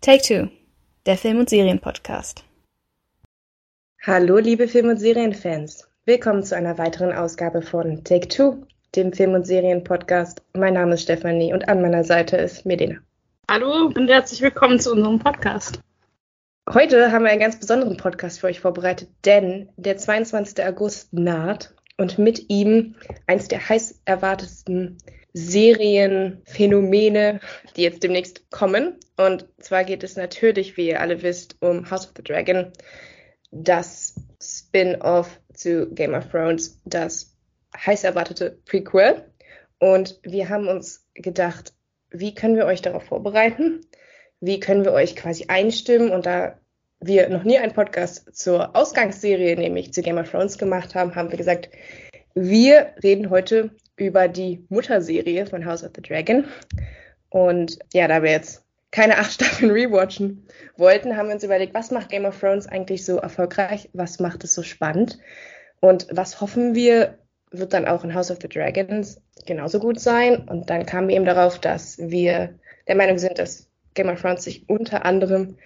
Take Two, der Film- und Serienpodcast. Hallo, liebe Film- und Serienfans. Willkommen zu einer weiteren Ausgabe von Take Two, dem Film- und Serienpodcast. Mein Name ist Stefanie und an meiner Seite ist Medina. Hallo und herzlich willkommen zu unserem Podcast. Heute haben wir einen ganz besonderen Podcast für euch vorbereitet, denn der 22. August naht und mit ihm eins der heiß erwartetsten Serienphänomene, die jetzt demnächst kommen. Und zwar geht es natürlich, wie ihr alle wisst, um House of the Dragon, das Spin-off zu Game of Thrones, das heiß erwartete Prequel. Und wir haben uns gedacht, wie können wir euch darauf vorbereiten? Wie können wir euch quasi einstimmen? Und da wir noch nie einen Podcast zur Ausgangsserie, nämlich zu Game of Thrones gemacht haben, haben wir gesagt, wir reden heute über die Mutterserie von House of the Dragon. Und ja, da wir jetzt keine acht Staffeln rewatchen wollten, haben wir uns überlegt, was macht Game of Thrones eigentlich so erfolgreich? Was macht es so spannend? Und was hoffen wir, wird dann auch in House of the Dragons genauso gut sein? Und dann kamen wir eben darauf, dass wir der Meinung sind, dass Game of Thrones sich unter anderem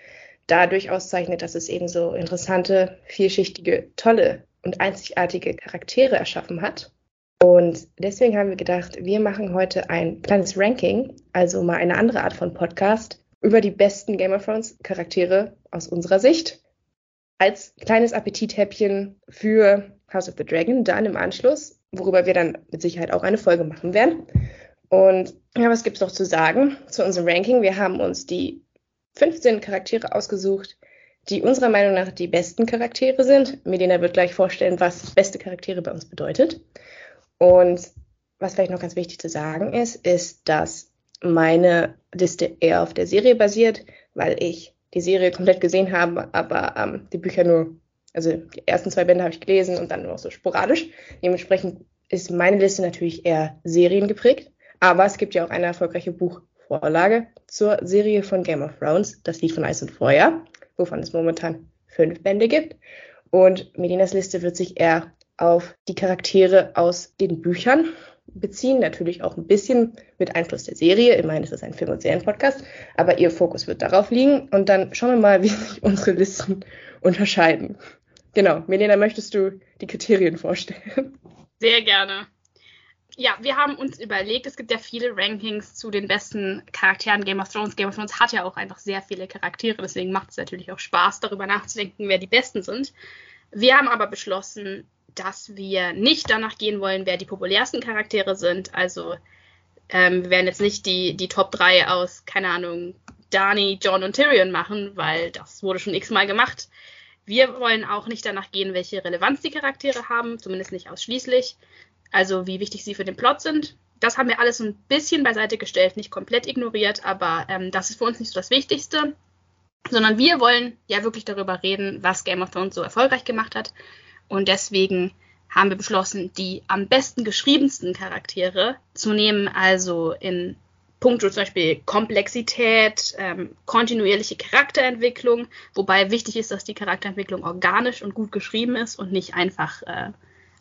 dadurch auszeichnet, dass es eben so interessante, vielschichtige, tolle und einzigartige Charaktere erschaffen hat. Und deswegen haben wir gedacht, wir machen heute ein kleines Ranking, also mal eine andere Art von Podcast über die besten Game of Thrones Charaktere aus unserer Sicht. Als kleines Appetithäppchen für House of the Dragon, dann im Anschluss, worüber wir dann mit Sicherheit auch eine Folge machen werden. Und ja, was gibt's noch zu sagen zu unserem Ranking? Wir haben uns die 15 Charaktere ausgesucht, die unserer Meinung nach die besten Charaktere sind. Medina wird gleich vorstellen, was beste Charaktere bei uns bedeutet. Und was vielleicht noch ganz wichtig zu sagen ist, ist, dass meine Liste eher auf der Serie basiert, weil ich die Serie komplett gesehen habe, aber ähm, die Bücher nur, also die ersten zwei Bände habe ich gelesen und dann nur so sporadisch. Dementsprechend ist meine Liste natürlich eher seriengeprägt, aber es gibt ja auch eine erfolgreiche Buchvorlage zur Serie von Game of Thrones, das Lied von Eis und Feuer, wovon es momentan fünf Bände gibt. Und Medinas Liste wird sich eher auf die Charaktere aus den Büchern beziehen, natürlich auch ein bisschen mit Einfluss der Serie. Immerhin ist das ein Film- und Serienpodcast, aber ihr Fokus wird darauf liegen und dann schauen wir mal, wie sich unsere Listen unterscheiden. Genau, Melena, möchtest du die Kriterien vorstellen? Sehr gerne. Ja, wir haben uns überlegt, es gibt ja viele Rankings zu den besten Charakteren Game of Thrones. Game of Thrones hat ja auch einfach sehr viele Charaktere, deswegen macht es natürlich auch Spaß, darüber nachzudenken, wer die besten sind. Wir haben aber beschlossen, dass wir nicht danach gehen wollen, wer die populärsten Charaktere sind. Also ähm, wir werden jetzt nicht die, die Top 3 aus, keine Ahnung, Dani, John und Tyrion machen, weil das wurde schon x-mal gemacht. Wir wollen auch nicht danach gehen, welche Relevanz die Charaktere haben, zumindest nicht ausschließlich. Also wie wichtig sie für den Plot sind. Das haben wir alles ein bisschen beiseite gestellt, nicht komplett ignoriert, aber ähm, das ist für uns nicht so das Wichtigste. Sondern wir wollen ja wirklich darüber reden, was Game of Thrones so erfolgreich gemacht hat und deswegen haben wir beschlossen, die am besten geschriebensten Charaktere zu nehmen, also in puncto zum Beispiel Komplexität, ähm, kontinuierliche Charakterentwicklung, wobei wichtig ist, dass die Charakterentwicklung organisch und gut geschrieben ist und nicht einfach äh,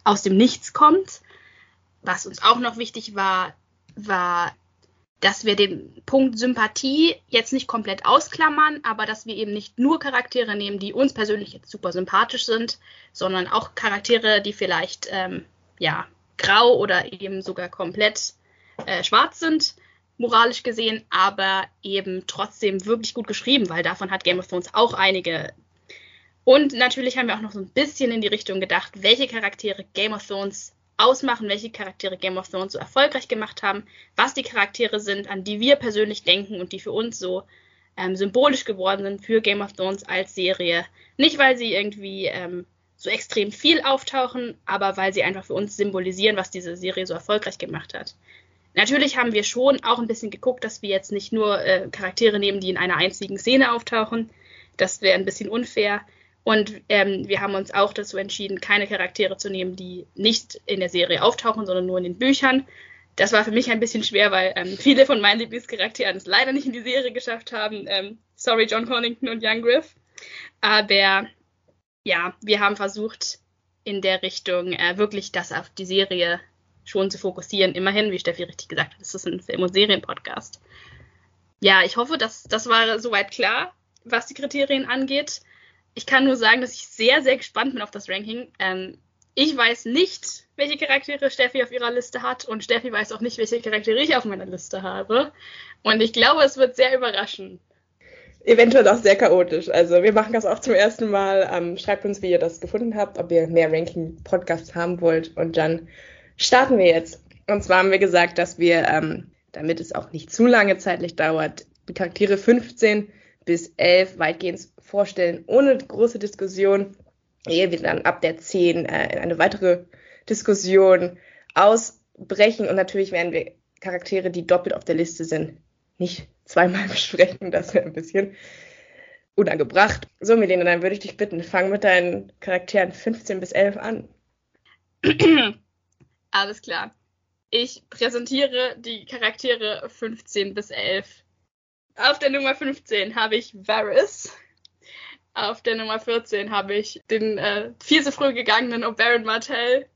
aus dem Nichts kommt. Was uns auch noch wichtig war, war dass wir den Punkt Sympathie jetzt nicht komplett ausklammern, aber dass wir eben nicht nur Charaktere nehmen, die uns persönlich jetzt super sympathisch sind, sondern auch Charaktere, die vielleicht ähm, ja grau oder eben sogar komplett äh, schwarz sind, moralisch gesehen, aber eben trotzdem wirklich gut geschrieben, weil davon hat Game of Thrones auch einige. Und natürlich haben wir auch noch so ein bisschen in die Richtung gedacht, welche Charaktere Game of Thrones ausmachen, welche Charaktere Game of Thrones so erfolgreich gemacht haben, was die Charaktere sind, an die wir persönlich denken und die für uns so ähm, symbolisch geworden sind für Game of Thrones als Serie. Nicht, weil sie irgendwie ähm, so extrem viel auftauchen, aber weil sie einfach für uns symbolisieren, was diese Serie so erfolgreich gemacht hat. Natürlich haben wir schon auch ein bisschen geguckt, dass wir jetzt nicht nur äh, Charaktere nehmen, die in einer einzigen Szene auftauchen. Das wäre ein bisschen unfair. Und ähm, wir haben uns auch dazu entschieden, keine Charaktere zu nehmen, die nicht in der Serie auftauchen, sondern nur in den Büchern. Das war für mich ein bisschen schwer, weil ähm, viele von meinen Lieblingscharakteren es leider nicht in die Serie geschafft haben. Ähm, sorry, John Connington und Young Griff. Aber ja, wir haben versucht, in der Richtung äh, wirklich das auf die Serie schon zu fokussieren. Immerhin, wie Steffi richtig gesagt hat, ist das ein Film- und Serienpodcast. Ja, ich hoffe, dass das war soweit klar, was die Kriterien angeht. Ich kann nur sagen, dass ich sehr, sehr gespannt bin auf das Ranking. Ähm, ich weiß nicht, welche Charaktere Steffi auf ihrer Liste hat und Steffi weiß auch nicht, welche Charaktere ich auf meiner Liste habe. Und ich glaube, es wird sehr überraschend. Eventuell auch sehr chaotisch. Also wir machen das auch zum ersten Mal. Ähm, schreibt uns, wie ihr das gefunden habt, ob ihr mehr Ranking-Podcasts haben wollt. Und dann starten wir jetzt. Und zwar haben wir gesagt, dass wir, ähm, damit es auch nicht zu lange zeitlich dauert, die Charaktere 15 bis 11 weitgehend vorstellen, ohne große Diskussion ehe wir dann ab der 10 äh, in eine weitere Diskussion ausbrechen. Und natürlich werden wir Charaktere, die doppelt auf der Liste sind, nicht zweimal besprechen. Das wäre ein bisschen unangebracht. So, Melina, dann würde ich dich bitten, fang mit deinen Charakteren 15 bis 11 an. Alles klar. Ich präsentiere die Charaktere 15 bis 11. Auf der Nummer 15 habe ich Varys. Auf der Nummer 14 habe ich den äh, viel zu früh gegangenen Oberyn Martell,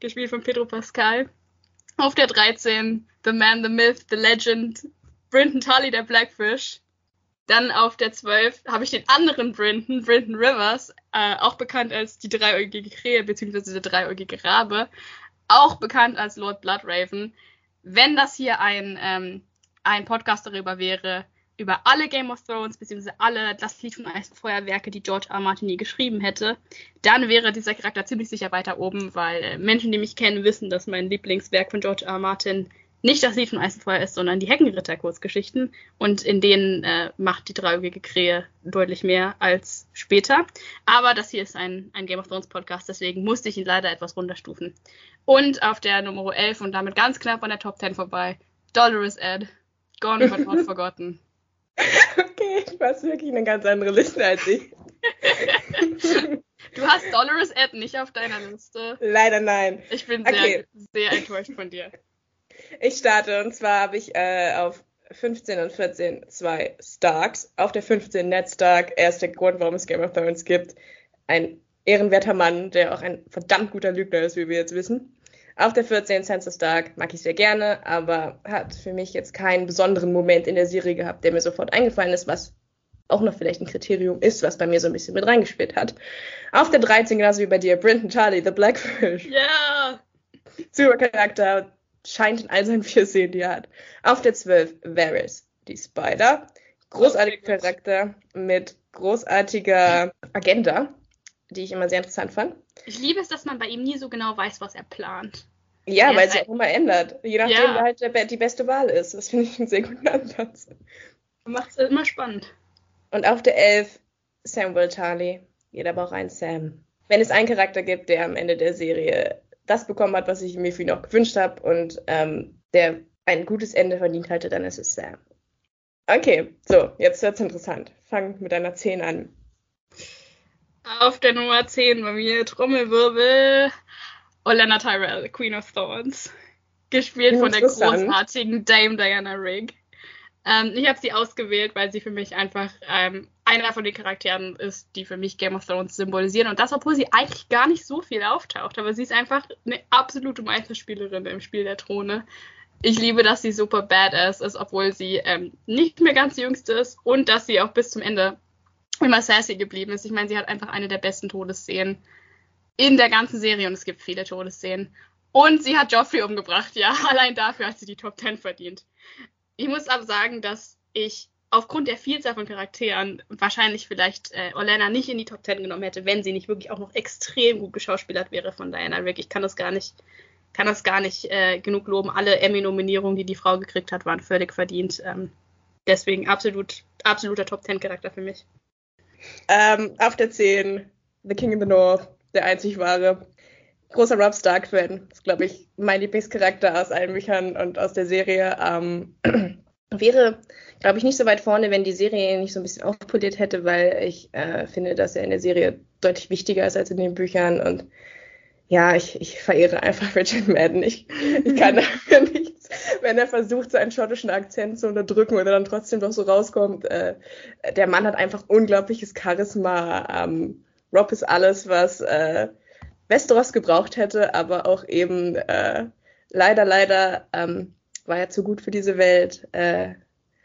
gespielt von Pedro Pascal. Auf der 13 The Man, The Myth, The Legend, Brinton Tully, der Blackfish. Dann auf der 12 habe ich den anderen Brinton, Brinton Rivers, äh, auch bekannt als die dreieugige Krähe bzw. der dreieugige Rabe, auch bekannt als Lord Bloodraven. Wenn das hier ein, ähm, ein Podcast darüber wäre, über alle Game of Thrones beziehungsweise alle Das Lied von Eis und Feuerwerke, die George R. Martin nie geschrieben hätte, dann wäre dieser Charakter ziemlich sicher weiter oben, weil äh, Menschen, die mich kennen, wissen, dass mein Lieblingswerk von George R. Martin nicht das Lied von Eis und Feuer ist, sondern die Heckenritter-Kurzgeschichten. Und in denen äh, macht die dreieugige Krähe deutlich mehr als später. Aber das hier ist ein, ein Game of Thrones Podcast, deswegen musste ich ihn leider etwas runterstufen. Und auf der Nummer 11 und damit ganz knapp an der Top 10 vorbei, Dolores Ed, Gone but not forgotten. Okay, du hast wirklich eine ganz andere Liste als ich. du hast Dolores Ed nicht auf deiner Liste. Leider nein. Ich bin sehr, okay. sehr enttäuscht von dir. Ich starte und zwar habe ich äh, auf 15 und 14 zwei Starks. Auf der 15 Ned Stark, er ist der Grund, warum es Game of Thrones gibt. Ein ehrenwerter Mann, der auch ein verdammt guter Lügner ist, wie wir jetzt wissen. Auf der 14 Sansa Stark mag ich sehr gerne, aber hat für mich jetzt keinen besonderen Moment in der Serie gehabt, der mir sofort eingefallen ist, was auch noch vielleicht ein Kriterium ist, was bei mir so ein bisschen mit reingespielt hat. Auf der 13, genauso wie bei dir, Brinton Charlie, The Blackfish. Ja! Yeah. Super Charakter, scheint in all seinen vier Szenen, die er hat. Auf der 12, Varys, die Spider. Großartiger Charakter mit großartiger Agenda die ich immer sehr interessant fand. Ich liebe es, dass man bei ihm nie so genau weiß, was er plant. Ja, er weil es auch immer ändert. Je nachdem, ja. wer halt der, die beste Wahl ist. Das finde ich einen sehr guten Ansatz. Macht es immer spannend. Und auf der 11 Samuel Charlie. Jeder braucht einen Sam. Wenn es einen Charakter gibt, der am Ende der Serie das bekommen hat, was ich mir für ihn auch gewünscht habe und ähm, der ein gutes Ende verdient hatte, dann ist es Sam. Okay, so, jetzt wird's interessant. Fang mit einer 10 an. Auf der Nummer 10 bei mir Trommelwirbel Olenna Tyrell, Queen of Thorns. Gespielt von der großartigen Dame Diana Rigg. Ähm, ich habe sie ausgewählt, weil sie für mich einfach ähm, einer von den Charakteren ist, die für mich Game of Thrones symbolisieren. Und das, obwohl sie eigentlich gar nicht so viel auftaucht. Aber sie ist einfach eine absolute Meisterspielerin im Spiel der Throne. Ich liebe, dass sie super badass ist, obwohl sie ähm, nicht mehr ganz jüngste ist und dass sie auch bis zum Ende immer sassy geblieben ist. Ich meine, sie hat einfach eine der besten Todesszenen in der ganzen Serie und es gibt viele Todesszenen. Und sie hat Joffrey umgebracht, ja. Allein dafür hat sie die Top 10 verdient. Ich muss aber sagen, dass ich aufgrund der Vielzahl von Charakteren wahrscheinlich vielleicht äh, Orlana nicht in die Top 10 genommen hätte, wenn sie nicht wirklich auch noch extrem gut geschauspielert wäre von Diana Rick. Ich kann das gar nicht, kann das gar nicht äh, genug loben. Alle Emmy-Nominierungen, die die Frau gekriegt hat, waren völlig verdient. Ähm, deswegen absolut, absoluter Top 10 Charakter für mich. Ähm, auf der 10, The King in the North, der einzig wahre. Großer Rob Stark-Fan. Ist, glaube ich, mein Lieblingscharakter aus allen Büchern und aus der Serie. Ähm, wäre, glaube ich, nicht so weit vorne, wenn die Serie ihn nicht so ein bisschen aufpoliert hätte, weil ich äh, finde, dass er in der Serie deutlich wichtiger ist als in den Büchern und ja, ich, ich verehre einfach Richard Madden. Ich, ich kann dafür nichts, wenn er versucht, seinen schottischen Akzent zu unterdrücken und er dann trotzdem doch so rauskommt. Äh, der Mann hat einfach unglaubliches Charisma. Ähm, Rob ist alles, was äh, Westeros gebraucht hätte, aber auch eben äh, leider, leider ähm, war er zu gut für diese Welt. Äh,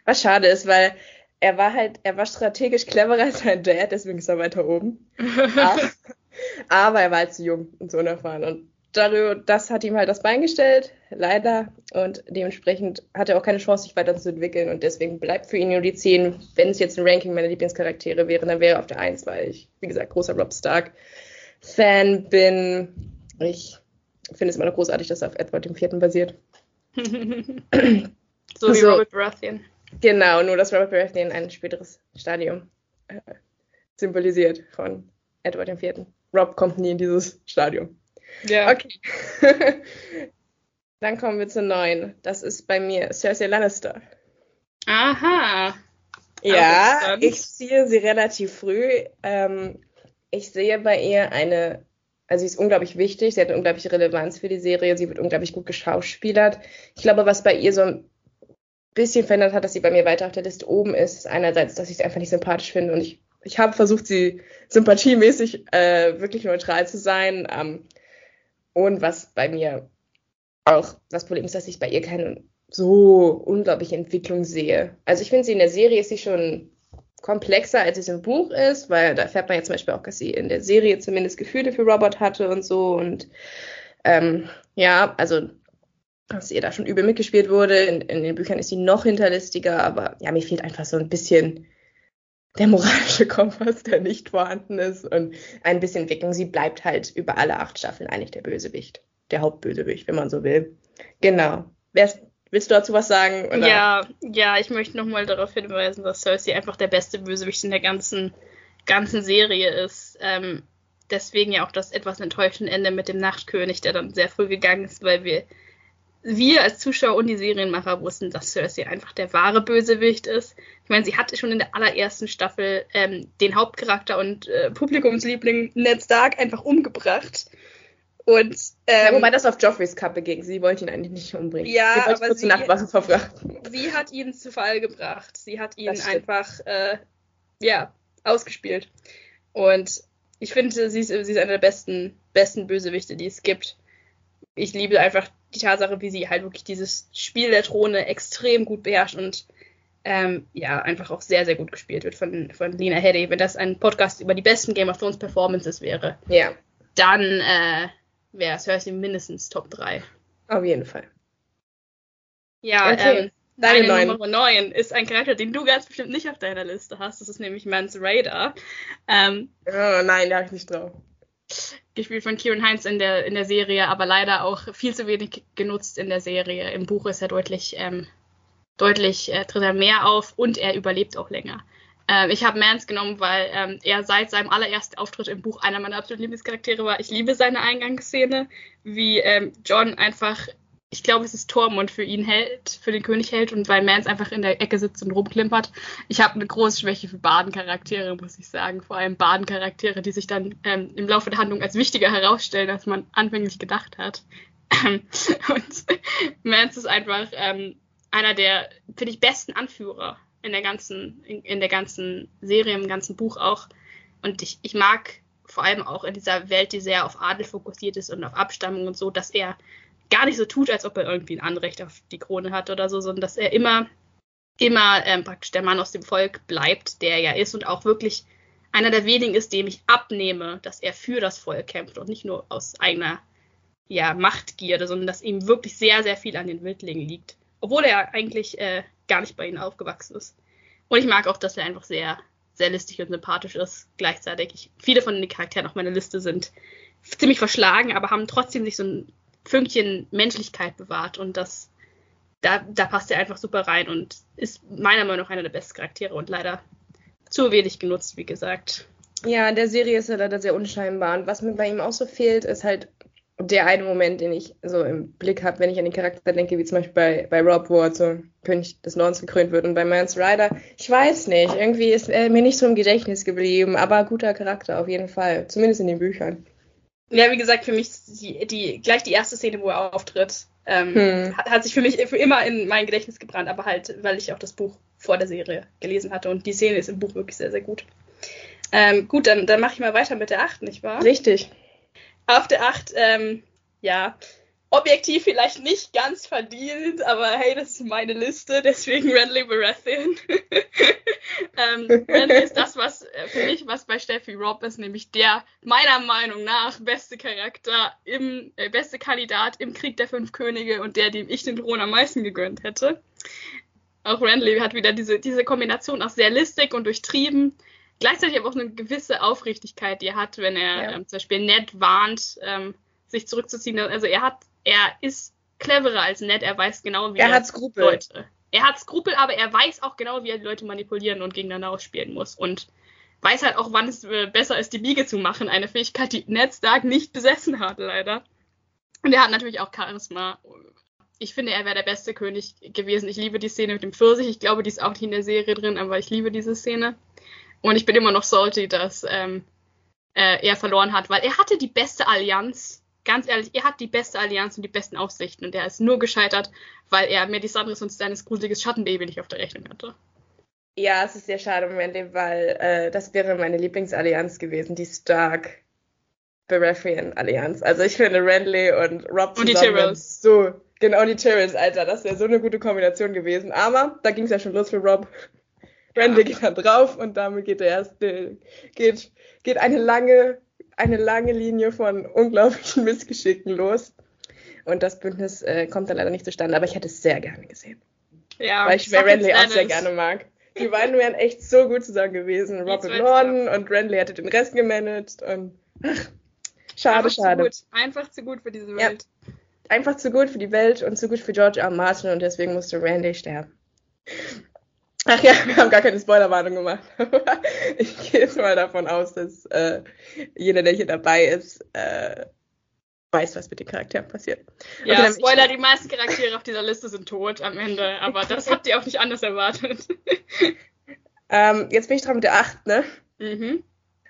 Was schade ist, weil er war halt, er war strategisch cleverer als sein Dad, deswegen ist er weiter oben. aber, er war halt zu jung und zu unerfahren. Und darüber, das hat ihm halt das Bein gestellt, leider. Und dementsprechend hat er auch keine Chance, sich weiterzuentwickeln. Und deswegen bleibt für ihn nur die 10. Wenn es jetzt ein Ranking meiner Lieblingscharaktere wäre, dann wäre er auf der 1, weil ich, wie gesagt, großer Rob Stark-Fan bin. Ich finde es immer noch großartig, dass er auf Edward IV. basiert. so wie so, Robert Baratheon. Genau, nur dass Robert Baratheon ein späteres Stadium äh, symbolisiert von Edward IV. Rob kommt nie in dieses Stadium. Ja. Okay. Dann kommen wir zu neun. Das ist bei mir Cersei Lannister. Aha. Ja, ich sehe sie relativ früh. Ähm, ich sehe bei ihr eine, also sie ist unglaublich wichtig, sie hat eine unglaubliche Relevanz für die Serie, sie wird unglaublich gut geschauspielert. Ich glaube, was bei ihr so ein bisschen verändert hat, dass sie bei mir weiter auf der Liste oben ist, ist einerseits, dass ich sie einfach nicht sympathisch finde und ich, ich habe versucht, sie sympathiemäßig äh, wirklich neutral zu sein. Ähm, und was bei mir auch das Problem ist, dass ich bei ihr keine so unglaubliche Entwicklung sehe. Also ich finde sie in der Serie ist sie schon komplexer, als es im Buch ist, weil da erfährt man ja zum Beispiel auch, dass sie in der Serie zumindest Gefühle für Robert hatte und so. Und ähm, ja, also dass ihr da schon übel mitgespielt wurde. In, in, den Büchern ist sie noch hinterlistiger, aber ja, mir fehlt einfach so ein bisschen der moralische Kompass, der nicht vorhanden ist und ein bisschen Entwicklung. Sie bleibt halt über alle acht Staffeln eigentlich der Bösewicht, der Hauptbösewicht, wenn man so will. Genau. Wär's, willst du dazu was sagen? Oder? Ja, ja, ich möchte nochmal darauf hinweisen, dass Cersei einfach der beste Bösewicht in der ganzen, ganzen Serie ist. Ähm, deswegen ja auch das etwas enttäuschende Ende mit dem Nachtkönig, der dann sehr früh gegangen ist, weil wir wir als Zuschauer und die Serienmacher wussten, dass Cersei einfach der wahre Bösewicht ist. Ich meine, sie hatte schon in der allerersten Staffel ähm, den Hauptcharakter und äh, Publikumsliebling Ned Stark einfach umgebracht. Und, ähm, ja, wobei das auf Joffreys Kappe ging. Sie wollte ihn eigentlich nicht umbringen. Ja, sie aber sie, Nachtwasser verfrachten. sie hat ihn zu Fall gebracht. Sie hat ihn einfach, äh, ja, ausgespielt. Und ich finde, sie ist, sie ist eine der besten, besten Bösewichte, die es gibt. Ich liebe einfach die Tatsache, wie sie halt wirklich dieses Spiel der Throne extrem gut beherrscht und ähm, ja, einfach auch sehr, sehr gut gespielt wird von, von Lena Headey. Wenn das ein Podcast über die besten Game of Thrones Performances wäre, ja. dann äh, wäre Cersei mindestens Top 3. Auf jeden Fall. Ja, okay. ähm, Deine, Deine Nummer 9 ist ein Charakter, den du ganz bestimmt nicht auf deiner Liste hast. Das ist nämlich Mans Raider. Ähm, oh, nein, da habe ich nicht drauf gespielt von Kieran Heinz in der, in der Serie, aber leider auch viel zu wenig genutzt in der Serie. Im Buch ist er deutlich, ähm, deutlich äh, tritt er mehr auf und er überlebt auch länger. Ähm, ich habe Mans genommen, weil ähm, er seit seinem allerersten Auftritt im Buch einer meiner absoluten Lieblingscharaktere war. Ich liebe seine Eingangsszene, wie ähm, John einfach ich glaube, es ist Tormund für ihn hält, für den König hält und weil Mans einfach in der Ecke sitzt und rumklimpert. Ich habe eine große Schwäche für Badencharaktere, muss ich sagen. Vor allem Badencharaktere, die sich dann ähm, im Laufe der Handlung als wichtiger herausstellen, als man anfänglich gedacht hat. und Mans ist einfach ähm, einer der, finde ich, besten Anführer in der ganzen, in, in, der ganzen Serie, im ganzen Buch auch. Und ich, ich mag vor allem auch in dieser Welt, die sehr auf Adel fokussiert ist und auf Abstammung und so, dass er gar nicht so tut, als ob er irgendwie ein Anrecht auf die Krone hat oder so, sondern dass er immer, immer ähm, praktisch der Mann aus dem Volk bleibt, der er ja ist und auch wirklich einer der wenigen ist, dem ich abnehme, dass er für das Volk kämpft und nicht nur aus eigener ja, Machtgierde, sondern dass ihm wirklich sehr, sehr viel an den Wildlingen liegt. Obwohl er eigentlich äh, gar nicht bei ihnen aufgewachsen ist. Und ich mag auch, dass er einfach sehr, sehr listig und sympathisch ist. Gleichzeitig, ich, viele von den Charakteren auf meiner Liste sind ziemlich verschlagen, aber haben trotzdem sich so ein Fünkchen Menschlichkeit bewahrt und das, da, da passt er einfach super rein und ist meiner Meinung nach einer der besten Charaktere und leider zu wenig genutzt, wie gesagt. Ja, der Serie ist er leider sehr unscheinbar und was mir bei ihm auch so fehlt, ist halt der eine Moment, den ich so im Blick habe, wenn ich an den Charakter denke, wie zum Beispiel bei, bei Rob, er zum König des Nordens gekrönt wird und bei Mance Rider. Ich weiß nicht, irgendwie ist er mir nicht so im Gedächtnis geblieben, aber guter Charakter auf jeden Fall, zumindest in den Büchern. Ja, wie gesagt, für mich die, die gleich die erste Szene, wo er auftritt, ähm, hm. hat, hat, sich für mich für immer in mein Gedächtnis gebrannt, aber halt, weil ich auch das Buch vor der Serie gelesen hatte und die Szene ist im Buch wirklich sehr, sehr gut. Ähm, gut, dann, dann mache ich mal weiter mit der 8, nicht wahr? Richtig. Auf der 8, ähm, ja, objektiv vielleicht nicht ganz verdient, aber hey, das ist meine Liste, deswegen Renly Baratheon. ähm, Renly ist das, was äh, für mich, was bei Steffi Robb ist, nämlich der meiner Meinung nach beste Charakter im, äh, beste Kandidat im Krieg der Fünf Könige und der, dem ich den Thron am meisten gegönnt hätte. Auch Renly hat wieder diese, diese Kombination aus sehr listig und durchtrieben, gleichzeitig aber auch eine gewisse Aufrichtigkeit, die er hat, wenn er ja. ähm, zum Beispiel Ned warnt, ähm, sich zurückzuziehen. Also er hat, er ist cleverer als Ned, er weiß genau, wie er, er hat Skrupel. Leute. Er hat Skrupel, aber er weiß auch genau, wie er die Leute manipulieren und gegeneinander ausspielen muss. Und weiß halt auch, wann es äh, besser ist, die Biege zu machen. Eine Fähigkeit, die Ned Stark nicht besessen hat, leider. Und er hat natürlich auch Charisma. Ich finde, er wäre der beste König gewesen. Ich liebe die Szene mit dem Pfirsich. Ich glaube, die ist auch nicht in der Serie drin, aber ich liebe diese Szene. Und ich bin immer noch salty, dass ähm, äh, er verloren hat, weil er hatte die beste Allianz ganz ehrlich, er hat die beste Allianz und die besten Aussichten und er ist nur gescheitert, weil er Melisandres und Stannis gruseliges Schattenbaby nicht auf der Rechnung hatte. Ja, es ist sehr schade im Moment, weil äh, das wäre meine Lieblingsallianz gewesen, die Stark Baratheon Allianz. Also ich finde Renly und Rob und die Tyrells. so genau die Tyrells, Alter, das wäre so eine gute Kombination gewesen. Aber da ging es ja schon los für Rob. Renly ja. geht dann drauf und damit geht der erste geht geht eine lange eine lange Linie von unglaublichen Missgeschicken los. Und das Bündnis äh, kommt dann leider nicht zustande, aber ich hätte es sehr gerne gesehen. Ja, weil ich Renly auch sehr gerne mag. Die beiden wären echt so gut zusammen gewesen. Robin Norton und Renly hätte den Rest gemanagt und ach, schade, Einfach schade. Zu gut. Einfach zu gut für diese Welt. Ja. Einfach zu gut für die Welt und zu gut für George R. Martin und deswegen musste Randy sterben. Ach ja, wir haben gar keine Spoilerwarnung gemacht. ich gehe jetzt mal davon aus, dass äh, jeder, der hier dabei ist, äh, weiß, was mit den Charakteren passiert. Ja, okay, Spoiler, die meisten Charaktere auf dieser Liste sind tot am Ende, aber das habt ihr auch nicht anders erwartet. ähm, jetzt bin ich dran mit der 8, ne? Mhm.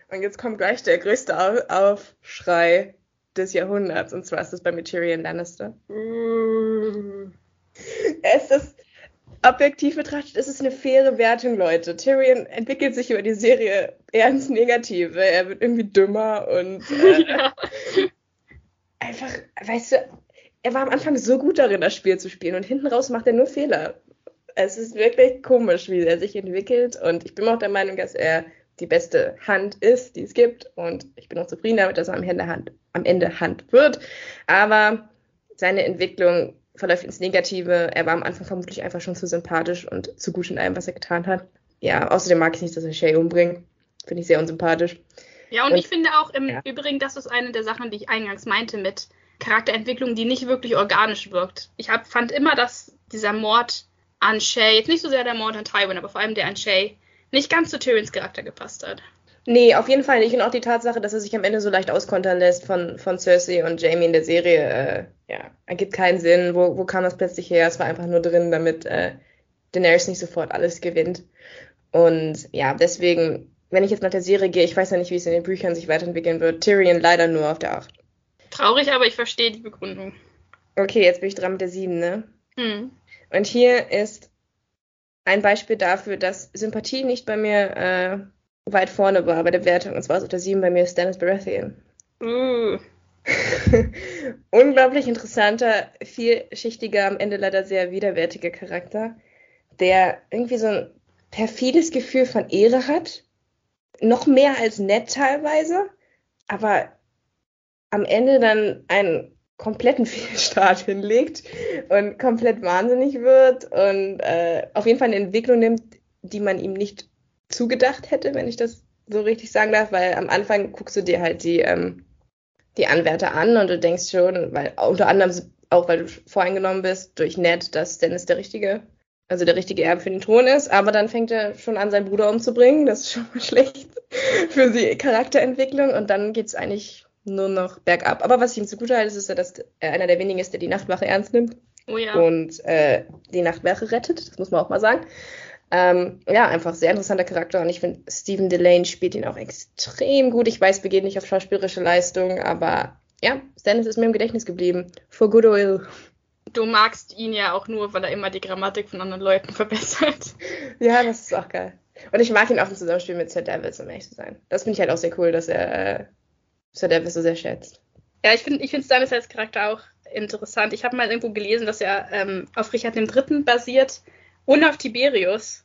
Und jetzt kommt gleich der größte Aufschrei des Jahrhunderts, und zwar ist das bei Tyrion Lannister. Uh. Es ist objektiv betrachtet ist es eine faire Wertung, Leute. Tyrion entwickelt sich über die Serie eher ins Negative. Er wird irgendwie dümmer und äh, ja. einfach, weißt du, er war am Anfang so gut darin, das Spiel zu spielen und hinten raus macht er nur Fehler. Es ist wirklich komisch, wie er sich entwickelt und ich bin auch der Meinung, dass er die beste Hand ist, die es gibt und ich bin auch zufrieden damit, dass er am Ende Hand, am Ende Hand wird. Aber seine Entwicklung verläuft ins Negative. Er war am Anfang vermutlich einfach schon zu sympathisch und zu gut in allem, was er getan hat. Ja, außerdem mag ich nicht, dass er Shay umbringt. Finde ich sehr unsympathisch. Ja, und, und ich finde auch im ja. Übrigen, das ist eine der Sachen, die ich eingangs meinte mit Charakterentwicklung, die nicht wirklich organisch wirkt. Ich hab, fand immer, dass dieser Mord an Shay, jetzt nicht so sehr der Mord an Tywin, aber vor allem der an Shay, nicht ganz zu Tyrions Charakter gepasst hat. Nee, auf jeden Fall nicht. Und auch die Tatsache, dass er sich am Ende so leicht auskontern lässt von, von Cersei und Jamie in der Serie, äh, ja, ergibt keinen Sinn. Wo, wo kam das plötzlich her? Es war einfach nur drin, damit äh, Daenerys nicht sofort alles gewinnt. Und ja, deswegen, wenn ich jetzt nach der Serie gehe, ich weiß ja nicht, wie es in den Büchern sich weiterentwickeln wird. Tyrion leider nur auf der 8. Traurig, aber ich verstehe die Begründung. Okay, jetzt bin ich dran mit der 7, ne? Hm. Und hier ist ein Beispiel dafür, dass Sympathie nicht bei mir äh, weit vorne war bei der Wertung. Und zwar ist auf der 7 bei mir Stannis Baratheon. Uh. Unglaublich interessanter, vielschichtiger, am Ende leider sehr widerwärtiger Charakter, der irgendwie so ein perfides Gefühl von Ehre hat. Noch mehr als nett teilweise, aber am Ende dann einen kompletten Fehlstart hinlegt und komplett wahnsinnig wird und äh, auf jeden Fall eine Entwicklung nimmt, die man ihm nicht zugedacht hätte, wenn ich das so richtig sagen darf, weil am Anfang guckst du dir halt die, ähm, die Anwärter an und du denkst schon, weil unter anderem auch weil du voreingenommen bist durch Ned, dass Dennis der richtige, also der richtige Erbe für den Thron ist, aber dann fängt er schon an, seinen Bruder umzubringen. Das ist schon mal schlecht für die Charakterentwicklung und dann geht's eigentlich nur noch bergab. Aber was ich ihm zugute halte, ist, dass er einer der wenigen ist, der die Nachtwache ernst nimmt. Oh ja. Und äh, die Nachtwache rettet, das muss man auch mal sagen. Ähm, ja, einfach sehr interessanter Charakter und ich finde, Stephen Delane spielt ihn auch extrem gut. Ich weiß, wir gehen nicht auf schauspielerische Leistung, aber ja, Stannis ist mir im Gedächtnis geblieben. For good or ill. Du magst ihn ja auch nur, weil er immer die Grammatik von anderen Leuten verbessert. Ja, das ist auch geil. Und ich mag ihn auch im Zusammenspiel mit Sir Devils, um ehrlich zu sein. Das finde ich halt auch sehr cool, dass er äh, Sir Devils so sehr schätzt. Ja, ich finde ich find Stannis als Charakter auch interessant. Ich habe mal irgendwo gelesen, dass er ähm, auf Richard III. basiert und auf Tiberius.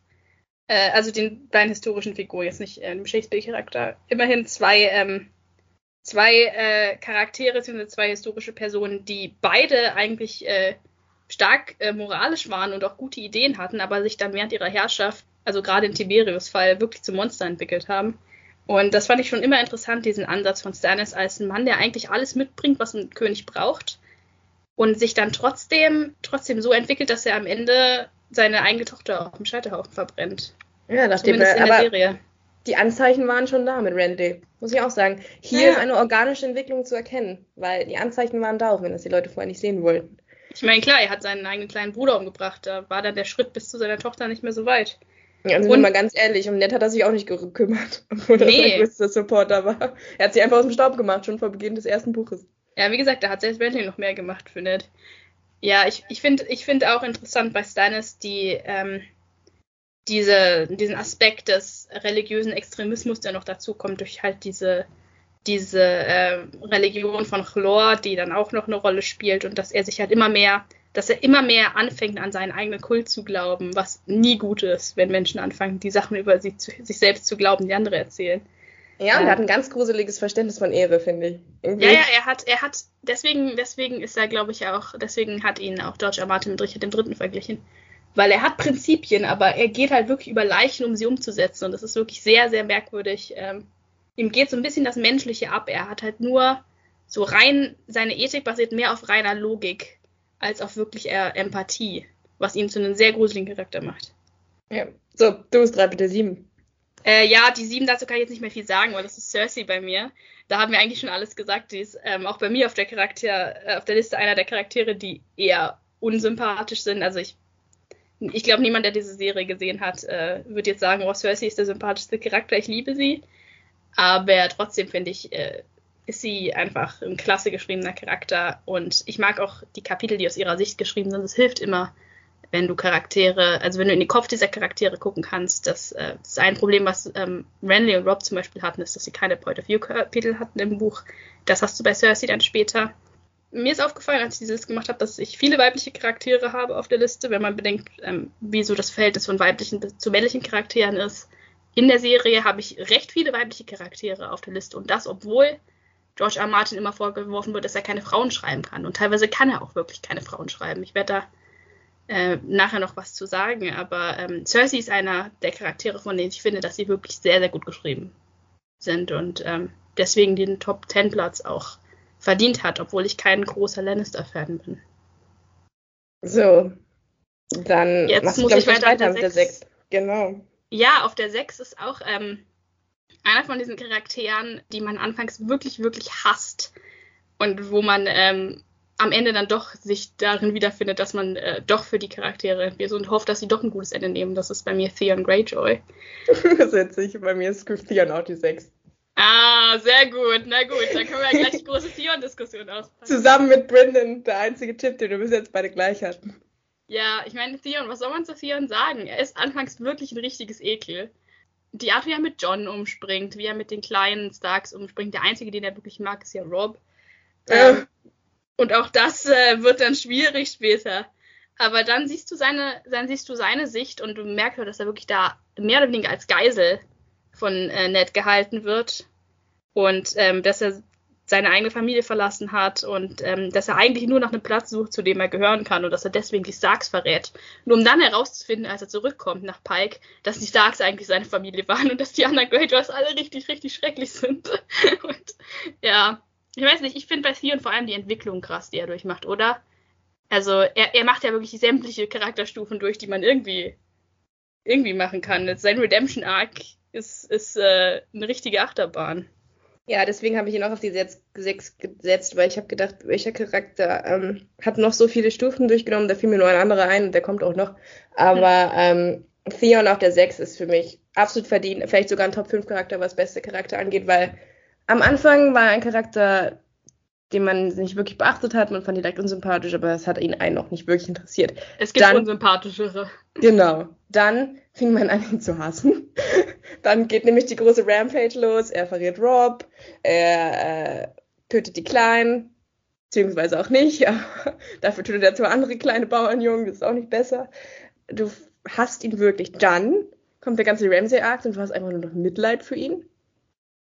Äh, also den beiden historischen Figuren, jetzt nicht äh, dem Shakespeare-Charakter. Immerhin zwei, ähm, zwei äh, Charaktere, sind zwei historische Personen, die beide eigentlich äh, stark äh, moralisch waren und auch gute Ideen hatten, aber sich dann während ihrer Herrschaft, also gerade im Tiberius-Fall, wirklich zum Monster entwickelt haben. Und das fand ich schon immer interessant, diesen Ansatz von Stannis als ein Mann, der eigentlich alles mitbringt, was ein König braucht. Und sich dann trotzdem, trotzdem so entwickelt, dass er am Ende seine eigene Tochter auf dem Scheiterhaufen verbrennt. Ja, nachdem Zumindest er, in der Serie. die Anzeichen waren schon da mit Randy. Muss ich auch sagen. Hier Ja, ist eine organische Entwicklung zu erkennen, weil die Anzeichen waren da, auch wenn das die Leute vorher nicht sehen wollten. Ich meine, klar, er hat seinen eigenen kleinen Bruder umgebracht. Da war dann der Schritt bis zu seiner Tochter nicht mehr so weit. Ja, und sind Und- mal ganz ehrlich, um Ned hat er sich auch nicht gekümmert, obwohl er Nee. sein größter Supporter war. Er hat sie einfach aus dem Staub gemacht, schon vor Beginn des ersten Buches. Ja, wie gesagt, da hat selbst Bentley noch mehr gemacht für Ned. Ja, ich, ich finde ich find auch interessant bei Stannis die, ähm, diese, diesen Aspekt des religiösen Extremismus, der noch dazu kommt, durch halt diese, diese äh, Religion von Chlor, die dann auch noch eine Rolle spielt und dass er sich halt immer mehr, dass er immer mehr anfängt, an seinen eigenen Kult zu glauben, was nie gut ist, wenn Menschen anfangen, die Sachen über sie sich selbst zu glauben, die andere erzählen. Ja, und er hat ein ganz gruseliges Verständnis von Ehre, finde ich. Irgendwie. Ja, ja, er hat, er hat, deswegen, deswegen ist er, glaube ich, auch, deswegen hat ihn auch George R. Martin mit Richard III. verglichen. Weil er hat Prinzipien, aber er geht halt wirklich über Leichen, um sie umzusetzen. Und das ist wirklich sehr, sehr merkwürdig. Ähm, ihm geht so ein bisschen das Menschliche ab. Er hat halt nur so rein, seine Ethik basiert mehr auf reiner Logik als auf wirklich eher Empathie, was ihn zu einem sehr gruseligen Charakter macht. ja. So, du bist drei, bitte sieben. Äh, ja, die sieben, dazu kann ich jetzt nicht mehr viel sagen, weil das ist Cersei bei mir. Da haben wir eigentlich schon alles gesagt. Die ist ähm, auch bei mir auf der Charakter, äh, auf der Liste einer der Charaktere, die eher unsympathisch sind. Also ich, ich glaube, niemand, der diese Serie gesehen hat, äh, wird jetzt sagen, oh, Cersei ist der sympathischste Charakter, ich liebe sie. Aber trotzdem finde ich, äh, ist sie einfach ein klasse geschriebener Charakter. Und ich mag auch die Kapitel, die aus ihrer Sicht geschrieben sind. Es hilft immer, wenn du Charaktere, also wenn du in den Kopf dieser Charaktere gucken kannst, das, äh, das ist ein Problem, was ähm, Renly und Rob zum Beispiel hatten, ist, dass sie keine Point-of-View-Kapitel hatten im Buch. Das hast du bei Cersei dann später. Mir ist aufgefallen, als ich diese Liste gemacht habe, dass ich viele weibliche Charaktere habe auf der Liste, wenn man bedenkt, ähm, wie das Verhältnis von weiblichen zu männlichen Charakteren ist. In der Serie habe ich recht viele weibliche Charaktere auf der Liste und das, obwohl George. R. Martin immer vorgeworfen wird, dass er keine Frauen schreiben kann. Und teilweise kann er auch wirklich keine Frauen schreiben. Ich werde da äh, nachher noch was zu sagen, aber ähm, Cersei ist einer der Charaktere, von denen ich finde, dass sie wirklich sehr, sehr gut geschrieben sind und ähm, deswegen den Top 10 Platz auch verdient hat, obwohl ich kein großer Lannister-Fan bin. So. Dann Jetzt machst muss glaub ich weiter mit der mit der Sechs. sechs. Genau. Ja, auf der 6 ist auch ähm, einer von diesen Charakteren, die man anfangs wirklich, wirklich hasst und wo man ähm, am Ende dann doch sich darin wiederfindet, dass man äh, doch für die Charaktere wird und hofft, dass sie doch ein gutes Ende nehmen. Das ist bei mir Theon Greyjoy. Das ist witzig. Bei mir ist Theon auch die sechs. Ah, sehr gut. Na gut, dann können wir ja gleich die große Theon-Diskussion auspacken. Zusammen mit Brendan, der einzige Tipp, den wir bis jetzt beide gleich hatten. Ja, ich meine, Theon, was soll man zu Theon sagen? Er ist anfangs wirklich ein richtiges Ekel. Die Art, wie er mit John umspringt, wie er mit den kleinen Starks umspringt, der einzige, den er wirklich mag, ist ja Rob. Ja. Ähm, und auch das äh, wird dann schwierig später. Aber dann siehst du seine, dann siehst du seine Sicht und du merkst, dass er wirklich da mehr oder weniger als Geisel von äh, Ned gehalten wird und ähm, dass er seine eigene Familie verlassen hat und ähm, dass er eigentlich nur nach einem Platz sucht, zu dem er gehören kann und dass er deswegen die Starks verrät. Nur um dann herauszufinden, als er zurückkommt nach Pike, dass die Starks eigentlich seine Familie waren und dass die anderen Greyjoys alle richtig, richtig schrecklich sind. und ja, ich weiß nicht, ich finde bei Theon vor allem die Entwicklung krass, die er durchmacht, oder? Also er, er macht ja wirklich sämtliche Charakterstufen durch, die man irgendwie irgendwie machen kann. Sein Redemption Arc ist, ist äh, eine richtige Achterbahn. Ja, deswegen habe ich ihn auch auf die sechs, sechs gesetzt, weil ich habe gedacht, welcher Charakter ähm, hat noch so viele Stufen durchgenommen, da fiel mir nur ein anderer ein und der kommt auch noch. Aber ähm, Theon auf der 6 ist für mich absolut verdient, vielleicht sogar ein Top 5 Charakter, was beste Charakter angeht, weil am Anfang war ein Charakter, den man nicht wirklich beachtet hat, man fand ihn direkt unsympathisch, aber es hat ihn einen auch nicht wirklich interessiert. Es gibt Dann- unsympathischere. Genau. Dann fing man an, ihn zu hassen. Dann geht nämlich die große Rampage los. Er verrät Rob, er äh, tötet die Kleinen. beziehungsweise auch nicht. Ja. Dafür tut er zwar andere kleine Bauernjungen, das ist auch nicht besser. Du hast ihn wirklich. Dann kommt der ganze Ramsey-Arc und du hast einfach nur noch Mitleid für ihn.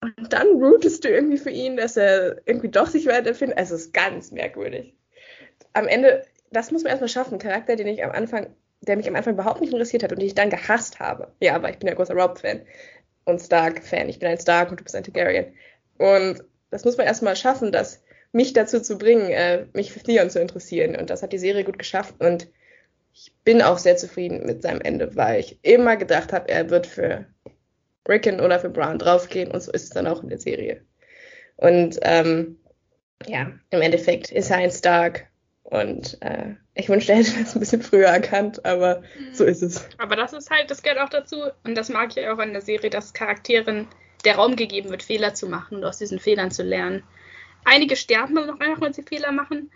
Und dann rootest du irgendwie für ihn, dass er irgendwie doch sich weiterfindet. Also es ist ganz merkwürdig. Am Ende, das muss man erstmal schaffen. Ein Charakter, den ich am Anfang, der mich am Anfang überhaupt nicht interessiert hat und den ich dann gehasst habe. Ja, aber ich bin ja großer Rob-Fan und Stark-Fan. Ich bin ein Stark und du bist ein Targaryen. Und das muss man erstmal schaffen, dass mich dazu zu bringen, äh, mich für Theon zu interessieren. Und das hat die Serie gut geschafft. Und ich bin auch sehr zufrieden mit seinem Ende, weil ich immer gedacht habe, er wird für Rickon oder für Brown draufgehen und so ist es dann auch in der Serie. Und ähm, ja, im Endeffekt ist er ein Stark und äh, ich wünschte, er hätte das ein bisschen früher erkannt, aber mhm. so ist es. Aber das ist halt, das gehört auch dazu und das mag ich auch an der Serie, dass Charakteren der Raum gegeben wird, Fehler zu machen und aus diesen Fehlern zu lernen. Einige sterben dann noch einfach, wenn sie Fehler machen,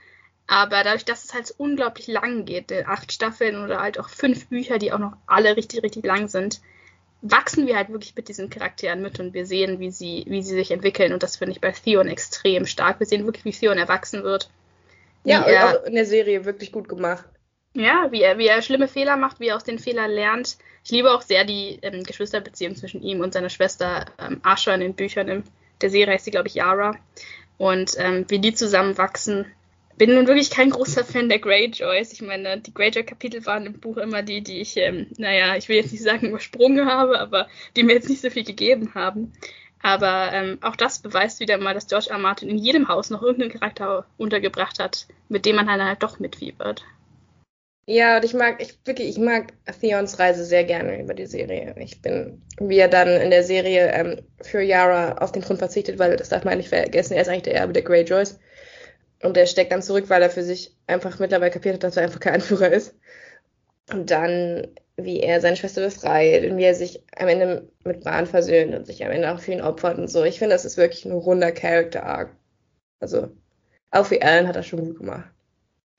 aber dadurch, dass es halt so unglaublich lang geht, acht Staffeln oder halt auch fünf Bücher, die auch noch alle richtig, richtig lang sind, wachsen wir halt wirklich mit diesen Charakteren mit und wir sehen, wie sie, wie sie sich entwickeln. Und das finde ich bei Theon extrem stark. Wir sehen wirklich, wie Theon erwachsen wird. Ja, er, auch in der Serie wirklich gut gemacht. Ja, wie er, wie er schlimme Fehler macht, wie er aus den Fehlern lernt. Ich liebe auch sehr die ähm, Geschwisterbeziehung zwischen ihm und seiner Schwester ähm, Asha in den Büchern. In der Serie heißt sie, glaube ich, Yara. Und ähm, wie die zusammenwachsen bin nun wirklich kein großer Fan der Greyjoys. Ich meine, die Greyjoy-Kapitel waren im Buch immer die, die ich, ähm, naja, ich will jetzt nicht sagen übersprungen habe, aber die mir jetzt nicht so viel gegeben haben. Aber ähm, auch das beweist wieder mal, dass George R. Martin in jedem Haus noch irgendeinen Charakter untergebracht hat, mit dem man halt, halt doch mitfiebert. Ja, und ich mag, ich wirklich, ich mag Theons Reise sehr gerne über die Serie. Ich bin, wie er dann in der Serie ähm, für Yara auf den Grund verzichtet, weil das darf man nicht vergessen, er ist eigentlich der Erbe der Greyjoys. Und er steckt dann zurück, weil er für sich einfach mittlerweile kapiert hat, dass er einfach kein Anführer ist. Und dann, wie er seine Schwester befreit und wie er sich am Ende mit Bran versöhnt und sich am Ende auch für ihn opfert und so. Ich finde, das ist wirklich ein runder Character-Arc. Also, auch wie Alan hat er schon gut gemacht.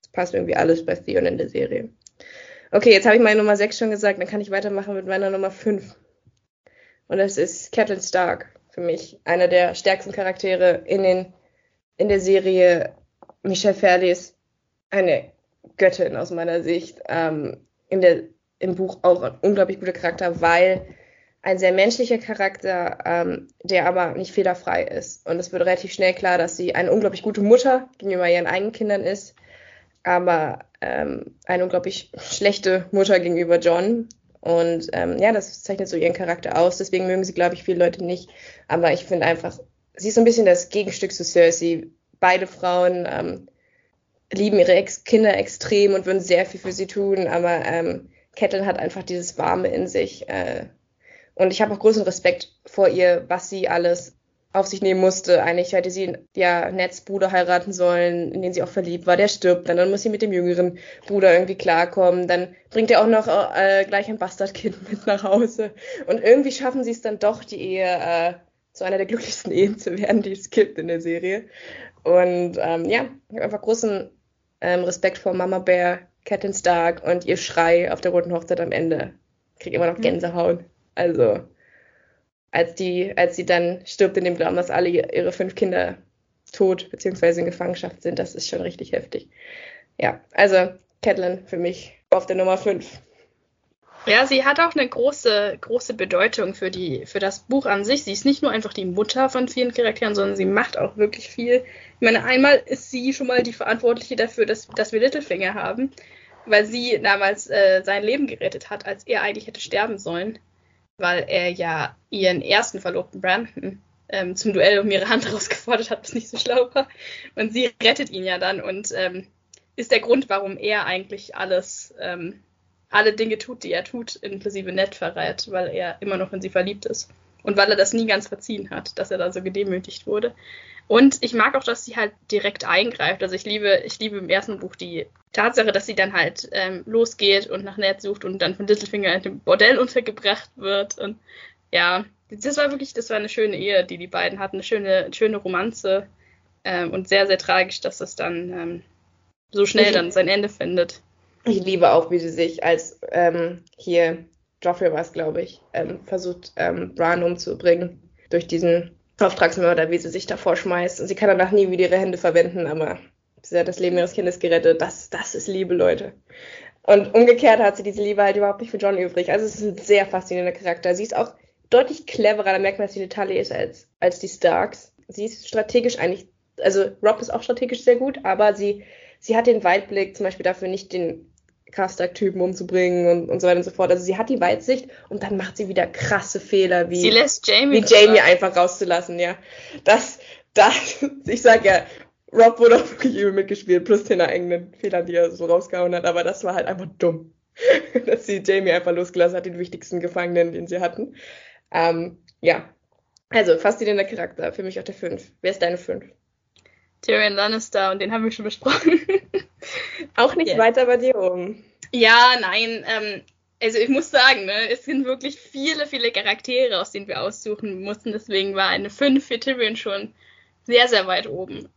Es passt irgendwie alles bei Theon in der Serie. Okay, jetzt habe ich meine Nummer 6 schon gesagt, dann kann ich weitermachen mit meiner Nummer 5. Und das ist Catelyn Stark. Für mich einer der stärksten Charaktere in, den, in der Serie Michelle Fairley ist eine Göttin aus meiner Sicht. Ähm, in der, Im Buch auch ein unglaublich guter Charakter, weil ein sehr menschlicher Charakter, ähm, der aber nicht fehlerfrei ist. Und es wird relativ schnell klar, dass sie eine unglaublich gute Mutter gegenüber ihren eigenen Kindern ist, aber ähm, eine unglaublich schlechte Mutter gegenüber John. Und ähm, ja, das zeichnet so ihren Charakter aus. Deswegen mögen sie, glaube ich, viele Leute nicht. Aber ich finde einfach, sie ist so ein bisschen das Gegenstück zu Cersei beide Frauen ähm, lieben ihre Ex Kinder extrem und würden sehr viel für sie tun, aber ähm, Catelyn hat einfach dieses Warme in sich. Äh, und ich habe auch großen Respekt vor ihr, was sie alles auf sich nehmen musste. Eigentlich hätte sie ja Neds Bruder heiraten sollen, in den sie auch verliebt war. Der stirbt dann, dann muss sie mit dem jüngeren Bruder irgendwie klarkommen. Dann bringt er auch noch äh, gleich ein Bastardkind mit nach Hause. Und irgendwie schaffen sie es dann doch, die Ehe äh, zu einer der glücklichsten Ehen zu werden, die es gibt in der Serie. Und ähm, ja, ich habe einfach großen ähm, Respekt vor Mama Bear, Captain Stark und ihr Schrei auf der roten Hochzeit am Ende. Krieg immer noch mhm. Gänsehaut. Also, als die, als sie dann stirbt in dem Glauben, dass alle ihre fünf Kinder tot bzw. in Gefangenschaft sind, das ist schon richtig heftig. Ja, also Catelyn für mich auf der Nummer 5. Ja, sie hat auch eine große, große Bedeutung für, die, für das Buch an sich. Sie ist nicht nur einfach die Mutter von vielen Charakteren, sondern sie macht auch wirklich viel. Ich meine, einmal ist sie schon mal die Verantwortliche dafür, dass, dass wir Littlefinger haben, weil sie damals äh, sein Leben gerettet hat, als er eigentlich hätte sterben sollen, weil er ja ihren ersten Verlobten Brandon ähm, zum Duell um ihre Hand herausgefordert hat, was nicht so schlau war. Und sie rettet ihn ja dann und ähm, ist der Grund, warum er eigentlich alles ähm, alle Dinge tut, die er tut, inklusive Ned verrät, weil er immer noch in sie verliebt ist. Und weil er das nie ganz verziehen hat, dass er da so gedemütigt wurde. Und ich mag auch, dass sie halt direkt eingreift. Also ich liebe, ich liebe im ersten Buch die Tatsache, dass sie dann halt ähm, losgeht und nach Ned sucht und dann von Littlefinger in dem Bordell untergebracht wird. Und ja, das war wirklich, das war eine schöne Ehe, die die beiden hatten, eine schöne, schöne Romanze ähm, und sehr, sehr tragisch, dass es dann ähm, so schnell dann sein Ende findet. Ich liebe auch, wie sie sich als ähm, hier, Joffrey war es, glaube ich, ähm, versucht, ähm, Bran umzubringen durch diesen Auftragsmörder, wie sie sich davor schmeißt. Und sie kann danach nie wieder ihre Hände verwenden, aber sie hat das Leben ihres Kindes gerettet. Das, das ist Liebe, Leute. Und umgekehrt hat sie diese Liebe halt überhaupt nicht für John übrig. Also es ist ein sehr faszinierender Charakter. Sie ist auch deutlich cleverer, da merkt man, dass sie Talia ist als, als die Starks. Sie ist strategisch eigentlich, also Rob ist auch strategisch sehr gut, aber sie, sie hat den Weitblick zum Beispiel dafür nicht den Kastak-Typen umzubringen und, und so weiter und so fort. Also sie hat die Weitsicht und dann macht sie wieder krasse Fehler, wie, sie lässt Jamie, wie Jamie einfach rauszulassen, ja. Das, das, ich sag ja, Rob wurde auch wirklich übel mitgespielt, plus den eigenen Fehlern, die er so rausgehauen hat, aber das war halt einfach dumm. dass sie Jamie einfach losgelassen hat, den wichtigsten Gefangenen, den sie hatten. Ähm, ja. Also, faszinierender Charakter, für mich auch der 5. Wer ist deine 5? Tyrion Lannister und den haben wir schon besprochen. auch nicht yeah. weiter bei dir oben. Ja, nein, ähm, also ich muss sagen, ne, es sind wirklich viele, viele Charaktere, aus denen wir aussuchen mussten. Deswegen war eine 5 für Tyrion schon sehr, sehr weit oben.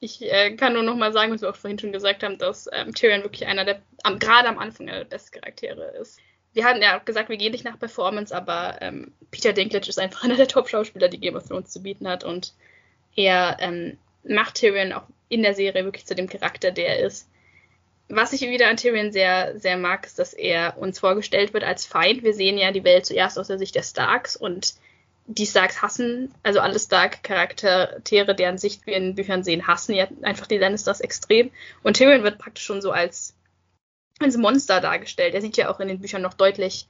Ich äh, kann nur noch mal sagen, was wir auch vorhin schon gesagt haben, dass ähm, Tyrion wirklich einer der, am, gerade am Anfang einer der besten Charaktere ist. Wir hatten ja auch gesagt, wir gehen nicht nach Performance, aber ähm, Peter Dinklage ist einfach einer der Top-Schauspieler, die Game of Thrones zu bieten hat und er ähm, macht Tyrion auch in der Serie wirklich zu dem Charakter, der er ist. Was ich wieder an Tyrion sehr, sehr mag, ist, dass er uns vorgestellt wird als Feind. Wir sehen ja die Welt zuerst aus der Sicht der Starks und die Starks hassen, also alle Stark-Charaktere, deren Sicht wir in Büchern sehen, hassen ja einfach die Lannisters extrem. Und Tyrion wird praktisch schon so als, als Monster dargestellt. Er sieht ja auch in den Büchern noch deutlich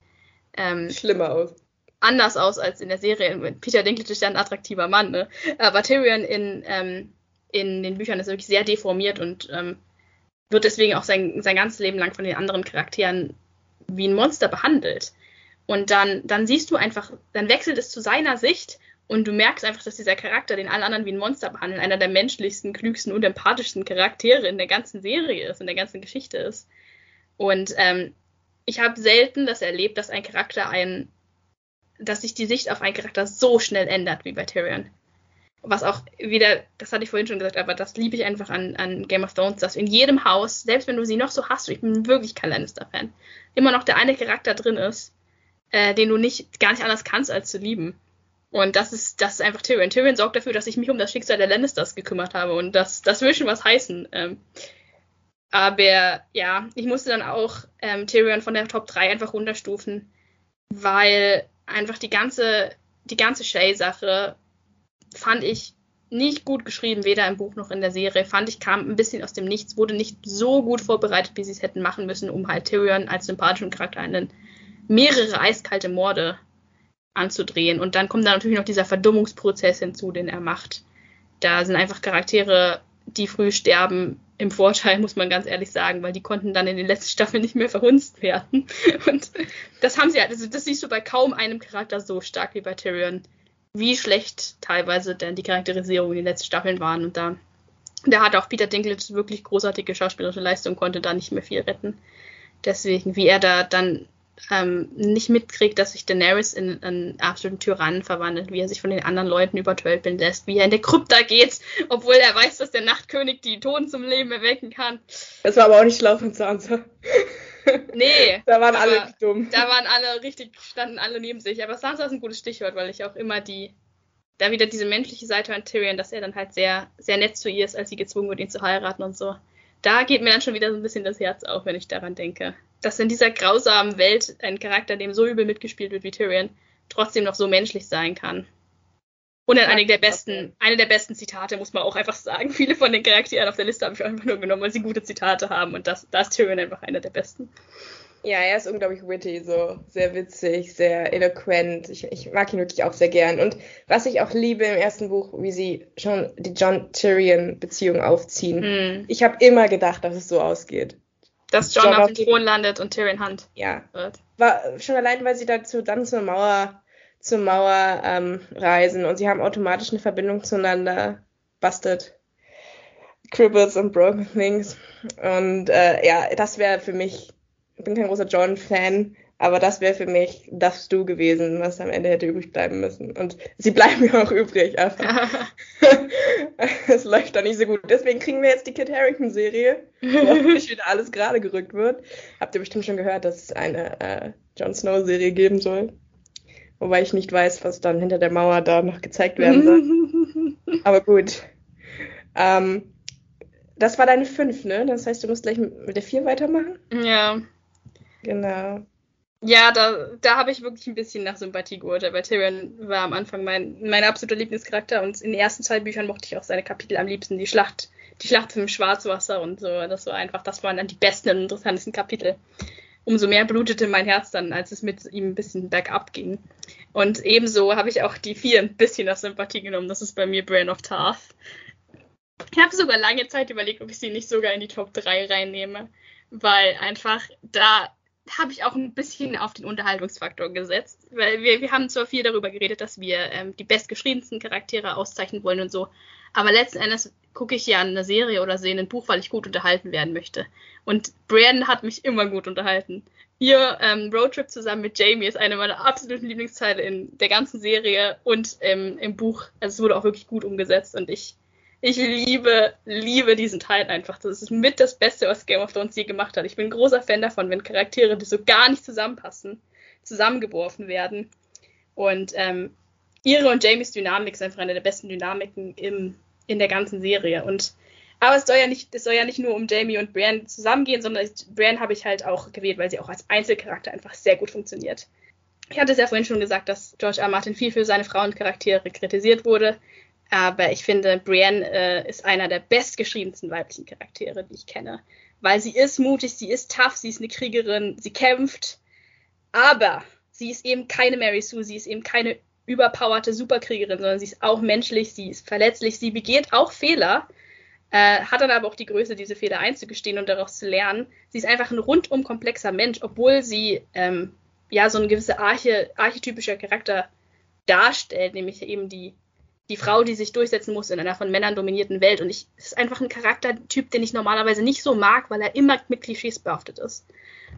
ähm, schlimmer aus. Anders aus als in der Serie. Peter Dinklage ist ja ein attraktiver Mann, ne? Aber Tyrion in, ähm, in den Büchern ist wirklich sehr deformiert und ähm, wird deswegen auch sein, sein ganzes Leben lang von den anderen Charakteren wie ein Monster behandelt. Und dann, dann siehst du einfach, dann wechselt es zu seiner Sicht und du merkst einfach, dass dieser Charakter, den alle anderen wie ein Monster behandeln, einer der menschlichsten, klügsten und empathischsten Charaktere in der ganzen Serie ist, in der ganzen Geschichte ist. Und ähm, ich habe selten das erlebt, dass ein Charakter ein, dass sich die Sicht auf einen Charakter so schnell ändert wie bei Tyrion. Was auch wieder, das hatte ich vorhin schon gesagt, aber das liebe ich einfach an, an Game of Thrones, dass in jedem Haus, selbst wenn du sie noch so hast, ich bin wirklich kein Lannister-Fan, immer noch der eine Charakter drin ist, äh, den du nicht gar nicht anders kannst, als zu lieben. Und das ist, das ist einfach Tyrion. Tyrion sorgt dafür, dass ich mich um das Schicksal der Lannisters gekümmert habe. Und das, das will schon was heißen. Ähm, aber ja, ich musste dann auch ähm, Tyrion von der Top 3 einfach runterstufen, weil einfach die ganze, die ganze Shay-Sache fand ich nicht gut geschrieben, weder im Buch noch in der Serie. Fand ich, kam ein bisschen aus dem Nichts, wurde nicht so gut vorbereitet, wie sie es hätten machen müssen, um halt Tyrion als sympathischen Charakter einen mehrere eiskalte Morde anzudrehen. Und dann kommt da natürlich noch dieser Verdummungsprozess hinzu, den er macht. Da sind einfach Charaktere, die früh sterben, im Vorteil, muss man ganz ehrlich sagen, weil die konnten dann in den letzten Staffeln nicht mehr verhunzt werden. Und das haben sie halt, also das siehst du bei kaum einem Charakter so stark wie bei Tyrion, wie schlecht teilweise denn die Charakterisierung in den letzten Staffeln waren. Und da, da hat auch Peter Dinklage wirklich großartige schauspielerische Leistung, konnte da nicht mehr viel retten. Deswegen, wie er da dann ähm, nicht mitkriegt, dass sich Daenerys in einen absoluten Tyrannen verwandelt, wie er sich von den anderen Leuten übertölpeln lässt, wie er in der Krypta geht, obwohl er weiß, dass der Nachtkönig die Toten zum Leben erwecken kann. Das war aber auch nicht schlau von Sansa. Nee. da waren alle dumm. Da waren alle richtig, standen alle neben sich. Aber Sansa ist ein gutes Stichwort, weil ich auch immer die, da wieder diese menschliche Seite an Tyrion, dass er dann halt sehr, sehr nett zu ihr ist, als sie gezwungen wird, ihn zu heiraten und so. Da geht mir dann schon wieder so ein bisschen das Herz auf, wenn ich daran denke dass in dieser grausamen Welt ein Charakter, dem so übel mitgespielt wird wie Tyrion, trotzdem noch so menschlich sein kann. Und dann eine der besten, eine der besten Zitate, muss man auch einfach sagen. Viele von den Charakteren auf der Liste habe ich einfach nur genommen, weil sie gute Zitate haben. Und das, da ist Tyrion einfach einer der besten. Ja, er ist unglaublich witty, so sehr witzig, sehr eloquent. Ich, ich mag ihn wirklich auch sehr gern. Und was ich auch liebe im ersten Buch, wie sie schon die John-Tyrion-Beziehung aufziehen. Hm. Ich habe immer gedacht, dass es so ausgeht. Dass John, John auf dem Thron landet und Tyrion Hunt ja. wird. War schon allein, weil sie dazu dann zur Mauer, zur Mauer ähm, reisen und sie haben automatisch eine Verbindung zueinander. Busted. Cripples und Broken Things. Und äh, ja, das wäre für mich, ich bin kein großer John-Fan, aber das wäre für mich das Du gewesen, was am Ende hätte übrig bleiben müssen. Und sie bleiben ja auch übrig, aber es läuft da nicht so gut. Deswegen kriegen wir jetzt die Kit Harrington-Serie, wo nicht wieder alles gerade gerückt wird. Habt ihr bestimmt schon gehört, dass es eine äh, Jon Snow-Serie geben soll. Wobei ich nicht weiß, was dann hinter der Mauer da noch gezeigt werden soll. aber gut. Ähm, das war deine 5, ne? Das heißt, du musst gleich mit der 4 weitermachen? Ja. Genau. Ja, da, da habe ich wirklich ein bisschen nach Sympathie geurteilt, weil Tyrion war am Anfang mein, mein absoluter Lieblingscharakter und in den ersten zwei Büchern mochte ich auch seine Kapitel am liebsten. Die Schlacht, die Schlacht im Schwarzwasser und so. Das war einfach, das waren dann die besten und interessantesten Kapitel. Umso mehr blutete mein Herz dann, als es mit ihm ein bisschen bergab ging. Und ebenso habe ich auch die vier ein bisschen nach Sympathie genommen. Das ist bei mir Bran of Tarth. Ich habe sogar lange Zeit überlegt, ob ich sie nicht sogar in die Top 3 reinnehme, weil einfach da habe ich auch ein bisschen auf den Unterhaltungsfaktor gesetzt, weil wir, wir haben zwar viel darüber geredet, dass wir ähm, die bestgeschriebensten Charaktere auszeichnen wollen und so, aber letzten Endes gucke ich ja eine Serie oder sehe ein Buch, weil ich gut unterhalten werden möchte. Und Brian hat mich immer gut unterhalten. Ihr ähm, Roadtrip zusammen mit Jamie ist eine meiner absoluten Lieblingsteile in der ganzen Serie und ähm, im Buch. Also es wurde auch wirklich gut umgesetzt und ich ich liebe, liebe diesen Teil einfach. Das ist mit das Beste, was Game of Thrones je gemacht hat. Ich bin ein großer Fan davon, wenn Charaktere, die so gar nicht zusammenpassen, zusammengeworfen werden. Und ähm, ihre und Jamies Dynamik ist einfach eine der besten Dynamiken im, in der ganzen Serie. Und aber es soll ja nicht, es soll ja nicht nur um Jamie und Brienne zusammengehen, sondern Brienne habe ich halt auch gewählt, weil sie auch als Einzelcharakter einfach sehr gut funktioniert. Ich hatte es ja vorhin schon gesagt, dass George R. Martin viel für seine Frauencharaktere kritisiert wurde. Aber ich finde, Brienne äh, ist einer der bestgeschriebensten weiblichen Charaktere, die ich kenne. Weil sie ist mutig, sie ist tough, sie ist eine Kriegerin, sie kämpft. Aber sie ist eben keine Mary Sue, sie ist eben keine überpowerte Superkriegerin, sondern sie ist auch menschlich, sie ist verletzlich, sie begeht auch Fehler, äh, hat dann aber auch die Größe, diese Fehler einzugestehen und daraus zu lernen. Sie ist einfach ein rundum komplexer Mensch, obwohl sie ähm, ja so ein gewisser Arche, archetypischer Charakter darstellt, nämlich eben die die Frau, die sich durchsetzen muss in einer von Männern dominierten Welt. Und ich ist einfach ein Charaktertyp, den ich normalerweise nicht so mag, weil er immer mit Klischees behaftet ist.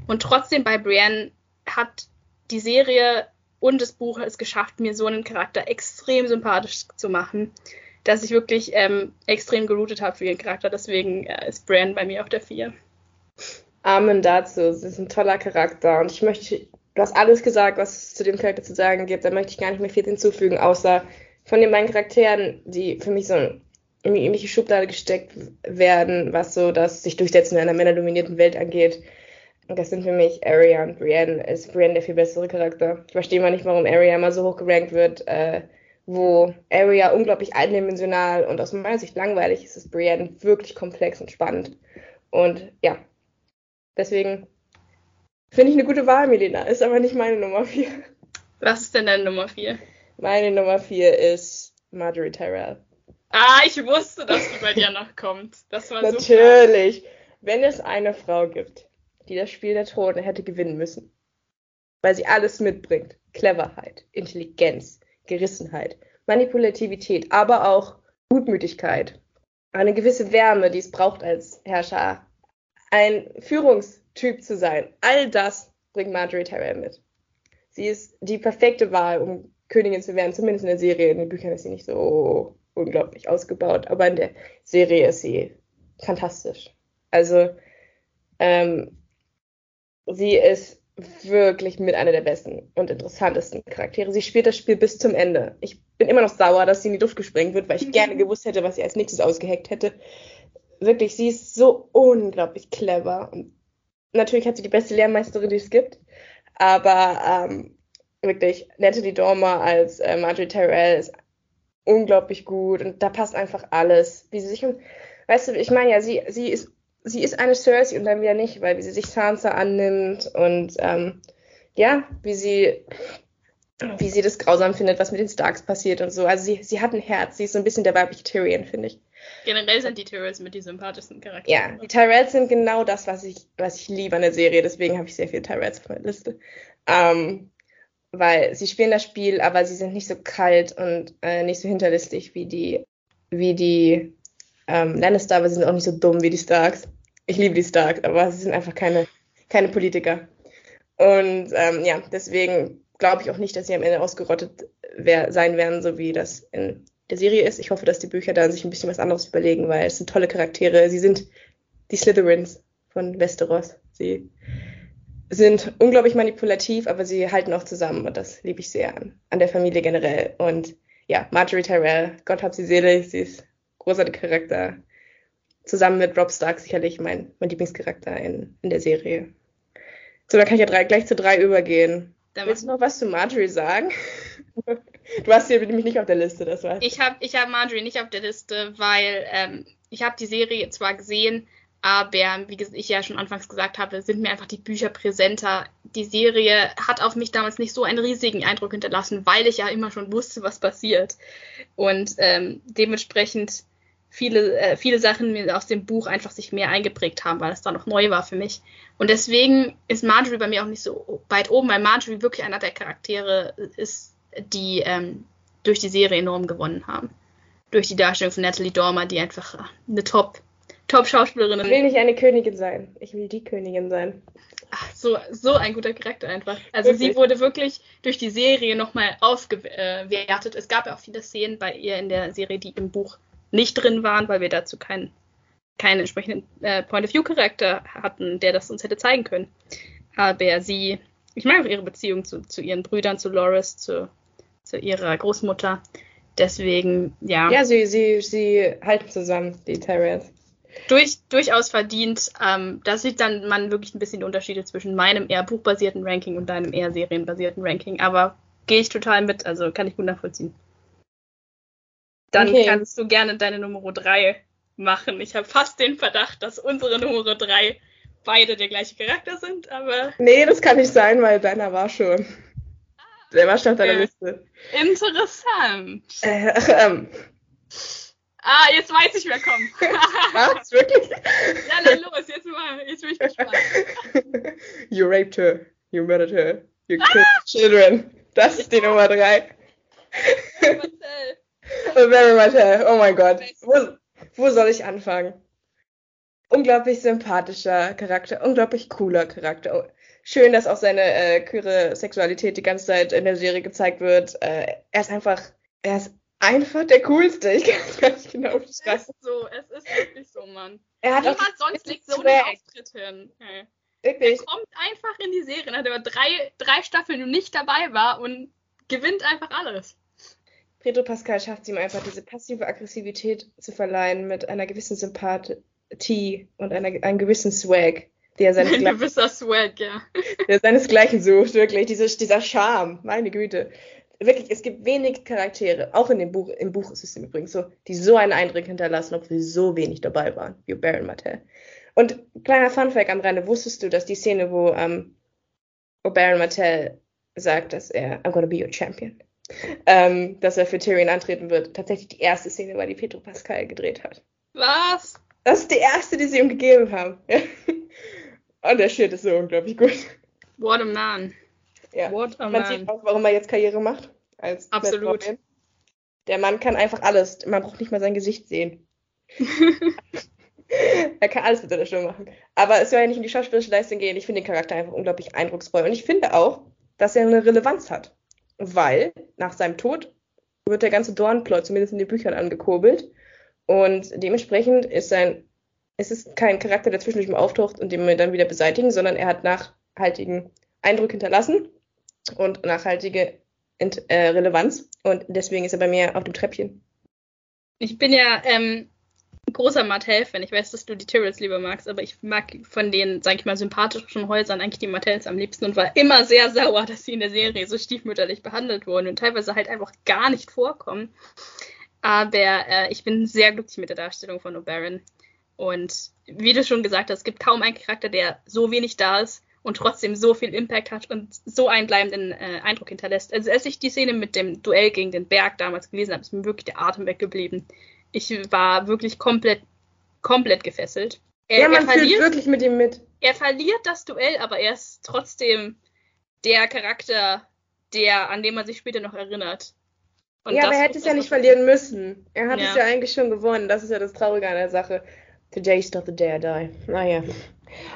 Und trotzdem bei Brienne hat die Serie und das Buch es geschafft, mir so einen Charakter extrem sympathisch zu machen, dass ich wirklich ähm, extrem geroutet habe für ihren Charakter. Deswegen äh, ist Brienne bei mir auf der 4. Amen dazu. Sie ist ein toller Charakter. Und ich möchte, du hast alles gesagt, was es zu dem Charakter zu sagen gibt. Da möchte ich gar nicht mehr viel hinzufügen, außer von den beiden Charakteren, die für mich so in irgendwelche Schublade gesteckt werden, was so das sich durchsetzen in einer männerdominierten Welt angeht. Und das sind für mich Arya und Brienne. Ist Brienne der viel bessere Charakter. Ich verstehe mal nicht, warum Arya immer so hoch gerankt wird, äh, wo Arya unglaublich eindimensional und aus meiner Sicht langweilig ist, ist Brienne wirklich komplex und spannend. Und ja, deswegen finde ich eine gute Wahl, Melina. Ist aber nicht meine Nummer 4. Was ist denn deine Nummer 4? Meine Nummer vier ist Marjorie Tyrell. Ah, ich wusste, dass die bei dir noch kommt. Das war Natürlich. Super. Wenn es eine Frau gibt, die das Spiel der Throne hätte gewinnen müssen, weil sie alles mitbringt, Cleverheit, Intelligenz, Gerissenheit, Manipulativität, aber auch Gutmütigkeit, eine gewisse Wärme, die es braucht als Herrscher, ein Führungstyp zu sein, all das bringt Marjorie Tyrell mit. Sie ist die perfekte Wahl, um Königin zu werden, zumindest in der Serie. In den Büchern ist sie nicht so unglaublich ausgebaut, aber in der Serie ist sie fantastisch. Also ähm, sie ist wirklich mit einer der besten und interessantesten Charaktere. Sie spielt das Spiel bis zum Ende. Ich bin immer noch sauer, dass sie in die Luft gesprengt wird, weil ich gerne gewusst hätte, was sie als nächstes ausgeheckt hätte. Wirklich, sie ist so unglaublich clever. Und natürlich hat sie die beste Lehrmeisterin, die es gibt. Aber ähm, wirklich Natalie Dormer als äh, Marjorie Tyrell ist unglaublich gut und da passt einfach alles. Wie sie sich, weißt du, ich meine ja, sie, sie ist, sie ist eine Cersei und dann wieder nicht, weil wie sie sich Sansa annimmt und ähm, ja, wie sie, wie sie das grausam findet, was mit den Starks passiert und so. Also sie, sie hat ein Herz, sie ist so ein bisschen der weibliche Tyrion, finde ich. Generell sind die Tyrells mit die sympathischsten Charaktere. Ja, die Tyrells sind genau das, was ich, was ich liebe an der Serie, deswegen habe ich sehr viele Tyrells auf meiner Liste. Ähm, weil sie spielen das Spiel, aber sie sind nicht so kalt und äh, nicht so hinterlistig wie die, wie die ähm, Lannister, aber sie sind auch nicht so dumm wie die Starks. Ich liebe die Starks, aber sie sind einfach keine, keine Politiker. Und ähm, ja, deswegen glaube ich auch nicht, dass sie am Ende ausgerottet wär, sein werden, so wie das in der Serie ist. Ich hoffe, dass die Bücher da sich ein bisschen was anderes überlegen, weil es sind tolle Charaktere. Sie sind die Slytherins von Westeros. Sie sind unglaublich manipulativ, aber sie halten auch zusammen und das liebe ich sehr an, an der Familie generell. Und ja, Marjorie Tyrell, Gott hab sie selig, sie ist großartiger Charakter. Zusammen mit Rob Stark sicherlich mein, mein Lieblingscharakter in, in der Serie. So, da kann ich ja drei, gleich zu drei übergehen. Da Willst du noch was zu Marjorie sagen? du hast hier nämlich nicht auf der Liste, das war. Ich habe ich hab Marjorie nicht auf der Liste, weil ähm, ich habe die Serie zwar gesehen, aber wie ich ja schon anfangs gesagt habe, sind mir einfach die Bücher präsenter. Die Serie hat auf mich damals nicht so einen riesigen Eindruck hinterlassen, weil ich ja immer schon wusste, was passiert. Und ähm, dementsprechend viele, äh, viele Sachen aus dem Buch einfach sich mehr eingeprägt haben, weil es da noch neu war für mich. Und deswegen ist Marjorie bei mir auch nicht so weit oben, weil Marjorie wirklich einer der Charaktere ist, die ähm, durch die Serie enorm gewonnen haben. Durch die Darstellung von Natalie Dormer, die einfach eine Top, Top-Schauspielerin ist. Ich will nicht eine Königin sein. Ich will die Königin sein. Ach, so, so ein guter Charakter einfach. Also Wirklich? sie wurde wirklich durch die Serie nochmal aufgewertet. Es gab ja auch viele Szenen bei ihr in der Serie, die im Buch nicht drin waren, weil wir dazu keinen keinen entsprechenden äh, Point-of-View-Charakter hatten, der das uns hätte zeigen können. Aber sie, ich mag auch ihre Beziehung zu, zu ihren Brüdern, zu Loris, zu, zu ihrer Großmutter. Deswegen, ja, Ja, sie, sie, sie halten zusammen, die Tyrants. durch, durchaus verdient. Ähm, da sieht dann man wirklich ein bisschen die Unterschiede zwischen meinem eher buchbasierten Ranking und deinem eher serienbasierten Ranking. Aber gehe ich total mit, also kann ich gut nachvollziehen. Dann Okay. kannst du gerne deine Nummer 3 machen. Ich habe fast den Verdacht, dass unsere Nummer 3 beide der gleiche Charakter sind, aber Nee, das kann nicht sein, weil deiner war schon. Der war schon auf deiner Okay. Liste. interessant. Äh, ähm, Ah, jetzt weiß ich, wer kommt. was? Wirklich? ja, dann los, jetzt mal, jetzt bin ich gespannt. you raped her. You murdered her. You killed children. Das ist die Nummer drei. Marcel. Very much. uh, Oh mein Gott. Wo, wo soll ich anfangen? Unglaublich sympathischer Charakter, unglaublich cooler Charakter. Oh, Schön, dass auch seine äh, queere Sexualität die ganze Zeit in der Serie gezeigt wird. Äh, er ist einfach, er ist einfach der coolste. Ich kann es gar nicht genau Es beschreiben. ist so, es ist wirklich so, Mann. Er hat auch Niemand sonst legt so einen Auftritt hin. Ja. wirklich. Kommt einfach in die Serie, nachdem er drei, drei Staffeln nicht dabei war und gewinnt einfach alles. Pedro Pascal schafft es ihm einfach, diese passive Aggressivität zu verleihen mit einer gewissen Sympathie und einer, einem gewissen Swag, der Ein seinesgleichen, gewisser Swag, ja. der seinesgleichen sucht, wirklich. Diese, dieser Charme, meine Güte. Wirklich, es gibt wenig Charaktere, auch in dem Buch, im Buch ist es übrigens so, die so einen Eindruck hinterlassen, obwohl sie so wenig dabei waren, wie Baron Martell. Und kleiner Funfact am Rande, wusstest du, dass die Szene, wo, ähm, wo Baron Martell sagt, dass er, I'm gonna be your champion, ähm, dass er für Tyrion antreten wird, tatsächlich die erste Szene war, die Pedro Pascal gedreht hat. Was? Das ist die erste, die sie ihm gegeben haben. Und der Shit ist so unglaublich gut. What a man. Ja. What a Man sieht man. auch, warum er jetzt Karriere macht. Als Absolut. Der Mann kann einfach alles. Man braucht nicht mal sein Gesicht sehen. er kann alles mit seiner Stimme machen. Aber es soll ja nicht in die schauspielerische Leistung gehen. Ich finde den Charakter einfach unglaublich eindrucksvoll. Und ich finde auch, dass er eine Relevanz hat. Weil nach seinem Tod wird der ganze Dornplot zumindest in den Büchern angekurbelt. Und dementsprechend ist sein, es ist kein Charakter, der zwischendurch mal auftaucht und den wir dann wieder beseitigen, sondern er hat nachhaltigen Eindruck hinterlassen und nachhaltige äh, Relevanz. Und deswegen ist er bei mir auf dem Treppchen. Ich bin ja ähm, großer Martell-Fan. Ich weiß, dass du die Tyrells lieber magst, aber ich mag von den, sag ich mal, sympathischen Häusern eigentlich die Martells am liebsten und war immer sehr sauer, dass sie in der Serie so stiefmütterlich behandelt wurden und teilweise halt einfach gar nicht vorkommen. Aber äh, ich bin sehr glücklich mit der Darstellung von Oberyn. Und wie du schon gesagt hast, es gibt kaum einen Charakter, der so wenig da ist und trotzdem so viel Impact hat und so einen bleibenden äh, Eindruck hinterlässt. Also als ich die Szene mit dem Duell gegen den Berg damals gelesen habe, ist mir wirklich der Atem weggeblieben. Ich war wirklich komplett, komplett gefesselt. Er, ja, man er, fühlt verliert, wirklich mit ihm mit. er verliert das Duell, aber er ist trotzdem der Charakter, der, an den man sich später noch erinnert. Und ja, aber er hätte es ja nicht verlieren müssen. Er hat Ja. es ja eigentlich schon gewonnen. Das ist ja das Traurige an der Sache. Today is not the day I die. Naja.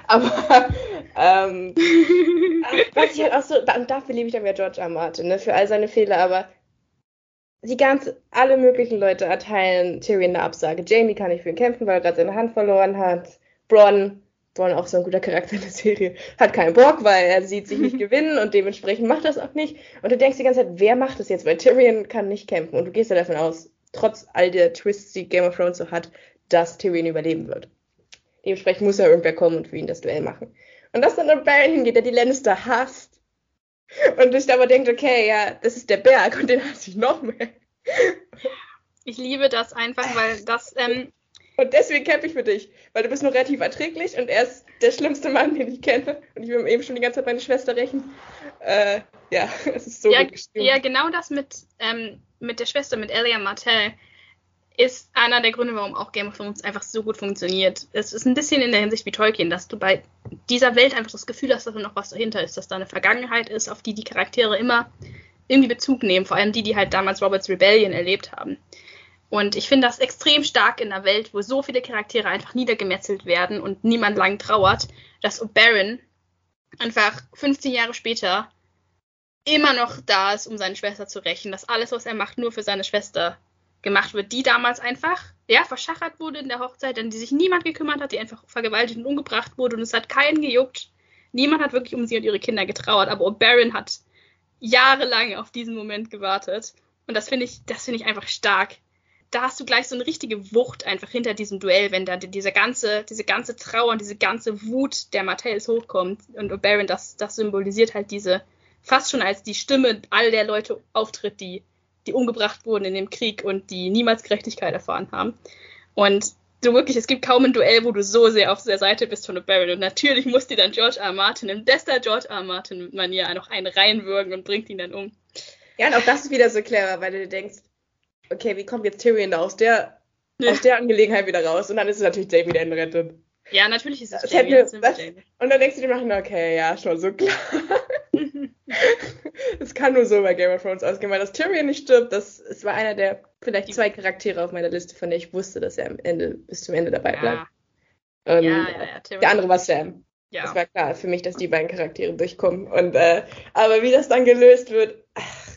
Aber, ähm, was ich halt auch so, und dafür liebe ich dann ja George R. Martin, ne, für all seine Fehler, aber die ganze, alle möglichen Leute erteilen Tyrion eine Absage. Jamie kann nicht für ihn kämpfen, weil er gerade seine Hand verloren hat. Bronn, Bronn auch so ein guter Charakter in der Serie, hat keinen Bock, weil er sieht sich nicht gewinnen und dementsprechend macht das auch nicht. Und du denkst die ganze Zeit, wer macht das jetzt? Weil Tyrion kann nicht kämpfen und du gehst ja davon aus, trotz all der Twists, die Game of Thrones so hat, dass Tyrion überleben wird. Dementsprechend muss ja irgendwer kommen und für ihn das Duell machen. Und dass dann ein Baron hingeht, der die Lannister hasst. Und ich aber denkt, okay, ja, das ist der Berg und den hasse ich noch mehr. Ich liebe das einfach, weil das. Ähm, und deswegen kämpfe ich für dich, weil du bist nur relativ erträglich und er ist der schlimmste Mann, den ich kenne. Und ich will eben schon die ganze Zeit meine Schwester rächen. Äh, ja, es ist so ja, gut geschrieben. Ja, genau das mit, ähm, mit der Schwester, mit Elia Martell, ist einer der Gründe, warum auch Game of Thrones einfach so gut funktioniert. Es ist ein bisschen in der Hinsicht wie Tolkien, dass du bei dieser Welt einfach das Gefühl hast, dass da noch was dahinter ist, dass da eine Vergangenheit ist, auf die die Charaktere immer irgendwie Bezug nehmen, vor allem die, die halt damals Roberts Rebellion erlebt haben. Und ich finde das extrem stark in einer Welt, wo so viele Charaktere einfach niedergemetzelt werden und niemand lang trauert, dass Oberyn einfach 15 Jahre später immer noch da ist, um seine Schwester zu rächen, dass alles, was er macht, nur für seine Schwester gemacht wird, die damals einfach ja, verschachert wurde in der Hochzeit, an die sich niemand gekümmert hat, die einfach vergewaltigt und umgebracht wurde und es hat keinen gejuckt. Niemand hat wirklich um sie und ihre Kinder getrauert, aber Oberyn hat jahrelang auf diesen Moment gewartet und das finde ich, das finde ich einfach stark da hast du gleich so eine richtige Wucht einfach hinter diesem Duell, wenn da diese ganze, diese ganze Trauer und diese ganze Wut der Martells hochkommt. Und Oberyn, das, das symbolisiert halt diese, fast schon als die Stimme all der Leute auftritt, die, die umgebracht wurden in dem Krieg und die niemals Gerechtigkeit erfahren haben. Und so wirklich, es gibt kaum ein Duell, wo du so sehr auf der Seite bist von Oberyn. Und natürlich muss dir dann George R. Martin in bester George R. Martin-Manier noch einen reinwürgen und bringt ihn dann um. Ja, und auch das ist wieder so clever, weil du dir denkst, okay, wie kommt jetzt Tyrion da aus der, ja. aus der Angelegenheit wieder raus? Und dann ist es natürlich Jamie, der ihn rettet. Ja, natürlich ist es das Jamie. Hätte, das, Jamie. Und dann denkst du dir machen, okay, ja, schon so klar. Es kann nur so bei Game of Thrones ausgehen, weil das Tyrion nicht stirbt. Das, es war einer der vielleicht zwei Charaktere auf meiner Liste, von der ich wusste, dass er am Ende bis zum Ende dabei bleibt. Ja. Und ja, ja, der andere war Sam. Ja. Es war klar für mich, dass die beiden Charaktere durchkommen. Und äh, aber wie das dann gelöst wird, ach,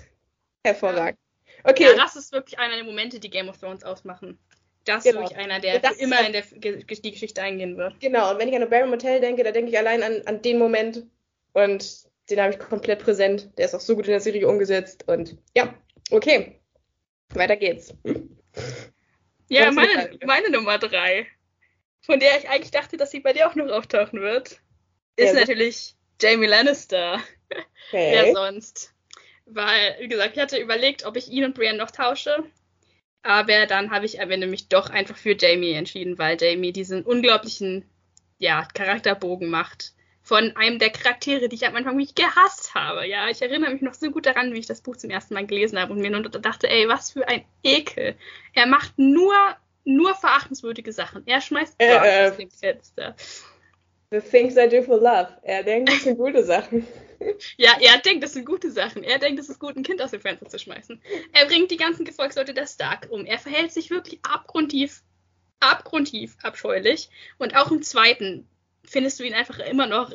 hervorragend. Okay. Ja, das ist wirklich einer der Momente, die Game of Thrones ausmachen. Das genau. ist wirklich einer, der immer in der, die Geschichte eingehen wird. Genau, und wenn ich an Oberyn Motel denke, da denke ich allein an, an den Moment und den habe ich komplett präsent. Der ist auch so gut in der Serie umgesetzt und ja, okay. Weiter geht's. Ja, meine, meine Nummer drei, von der ich eigentlich dachte, dass sie bei dir auch noch auftauchen wird, ist ja, natürlich Jamie Lannister. Okay. Wer sonst? Weil, wie gesagt, ich hatte überlegt, ob ich ihn und Brienne noch tausche. Aber dann habe ich am Ende mich doch einfach für Jamie entschieden, weil Jamie diesen unglaublichen ja, Charakterbogen macht. Von einem der Charaktere, die ich am Anfang mich gehasst habe. Ja, ich erinnere mich noch so gut daran, wie ich das Buch zum ersten Mal gelesen habe und mir nur dachte, ey, was für ein Ekel. Er macht nur, nur verachtenswürdige Sachen. Er schmeißt äh, äh, aus dem Fenster. The things I do for love. Er denkt, das sind gute Sachen. Ja, er denkt, das sind gute Sachen. Er denkt, es ist gut, ein Kind aus dem Fenster zu schmeißen. Er bringt die ganzen Gefolgsleute der Stark um. Er verhält sich wirklich abgrundtief, abgrundtief abscheulich. Und auch im zweiten findest du ihn einfach immer noch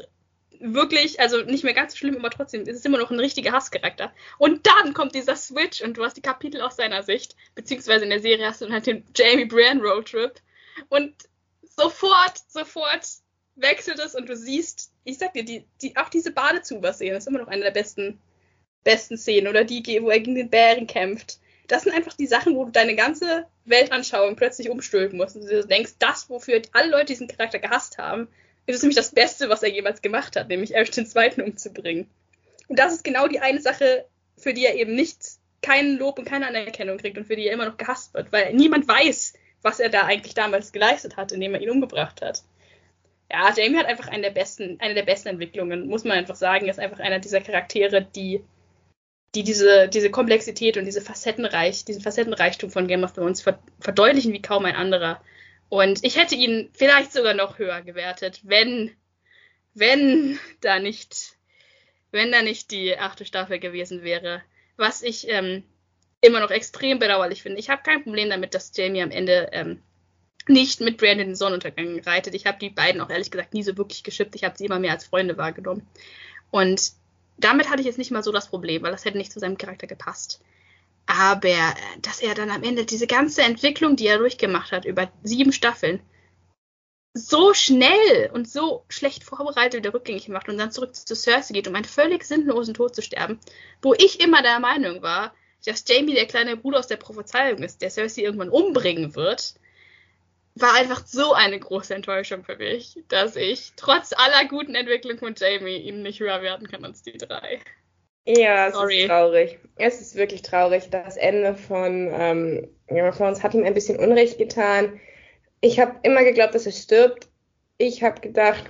wirklich, also nicht mehr ganz so schlimm, aber trotzdem ist es immer noch ein richtiger Hasscharakter. Und dann kommt dieser Switch und du hast die Kapitel aus seiner Sicht, beziehungsweise in der Serie hast du dann halt den Jamie Brand Roadtrip. Und sofort, sofort wechselt es und du siehst, ich sag dir, die, die, auch diese Badezuber-Szene ist immer noch eine der besten, besten Szenen. Oder die, wo er gegen den Bären kämpft. Das sind einfach die Sachen, wo du deine ganze Weltanschauung plötzlich umstülpen musst. Und du denkst, das, wofür alle Leute diesen Charakter gehasst haben, ist nämlich das Beste, was er jemals gemacht hat, nämlich Eric den Zweiten umzubringen. Und das ist genau die eine Sache, für die er eben nichts, keinen Lob und keine Anerkennung kriegt und für die er immer noch gehasst wird, weil niemand weiß, was er da eigentlich damals geleistet hat, indem er ihn umgebracht hat ja, Jamie hat einfach eine der besten, eine der besten Entwicklungen, muss man einfach sagen. Er ist einfach einer dieser Charaktere, die, die diese, diese Komplexität und diese Facettenreich, diesen Facettenreichtum von Game of Thrones verdeutlichen wie kaum ein anderer. Und ich hätte ihn vielleicht sogar noch höher gewertet, wenn, wenn da nicht, wenn da nicht die achte Staffel gewesen wäre. Was ich ähm, immer noch extrem bedauerlich finde. Ich habe kein Problem damit, dass Jamie am Ende ähm, nicht mit Brandon den Sonnenuntergang reitet. Ich habe die beiden auch ehrlich gesagt nie so wirklich geschippt. Ich habe sie immer mehr als Freunde wahrgenommen. Und damit hatte ich jetzt nicht mal so das Problem, weil das hätte nicht zu seinem Charakter gepasst. Aber äh, dass er dann am Ende diese ganze Entwicklung, die er durchgemacht hat, über sieben Staffeln, so schnell und so schlecht vorbereitet wieder rückgängig macht und dann zurück zu Cersei geht, um einen völlig sinnlosen Tod zu sterben, wo ich immer der Meinung war, dass Jamie der kleine Bruder aus der Prophezeiung ist, der Cersei irgendwann umbringen wird, war einfach so eine große Enttäuschung für mich, dass ich trotz aller guten Entwicklung von Jamie ihm nicht höher werden kann als die drei. Ja, es Sorry. ist traurig. Es ist wirklich traurig. Das Ende von ähm, Game of Thrones hat ihm ein bisschen Unrecht getan. Ich habe immer geglaubt, dass er stirbt. Ich habe gedacht,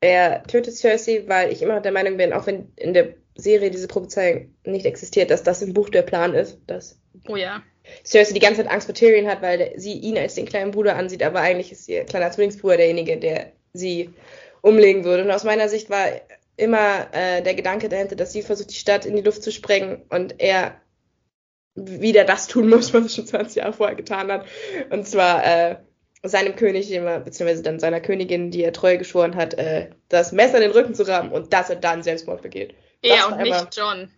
er tötet Cersei, weil ich immer der Meinung bin, auch wenn in der Serie diese Prophezeiung nicht existiert, dass das im Buch der Plan ist. Dass oh ja. Cersei die ganze Zeit Angst vor Tyrion hat, weil sie ihn als den kleinen Bruder ansieht, aber eigentlich ist ihr kleiner Zwillingsbruder derjenige, der sie umlegen würde. Und aus meiner Sicht war immer äh, der Gedanke dahinter, dass sie versucht, die Stadt in die Luft zu sprengen und er wieder das tun muss, was er schon 20 Jahre vorher getan hat. Und zwar äh, seinem König immer, beziehungsweise dann seiner Königin, die er treu geschworen hat, äh, das Messer in den Rücken zu rammen und dass er dann Selbstmord begeht. Ja, und nicht John.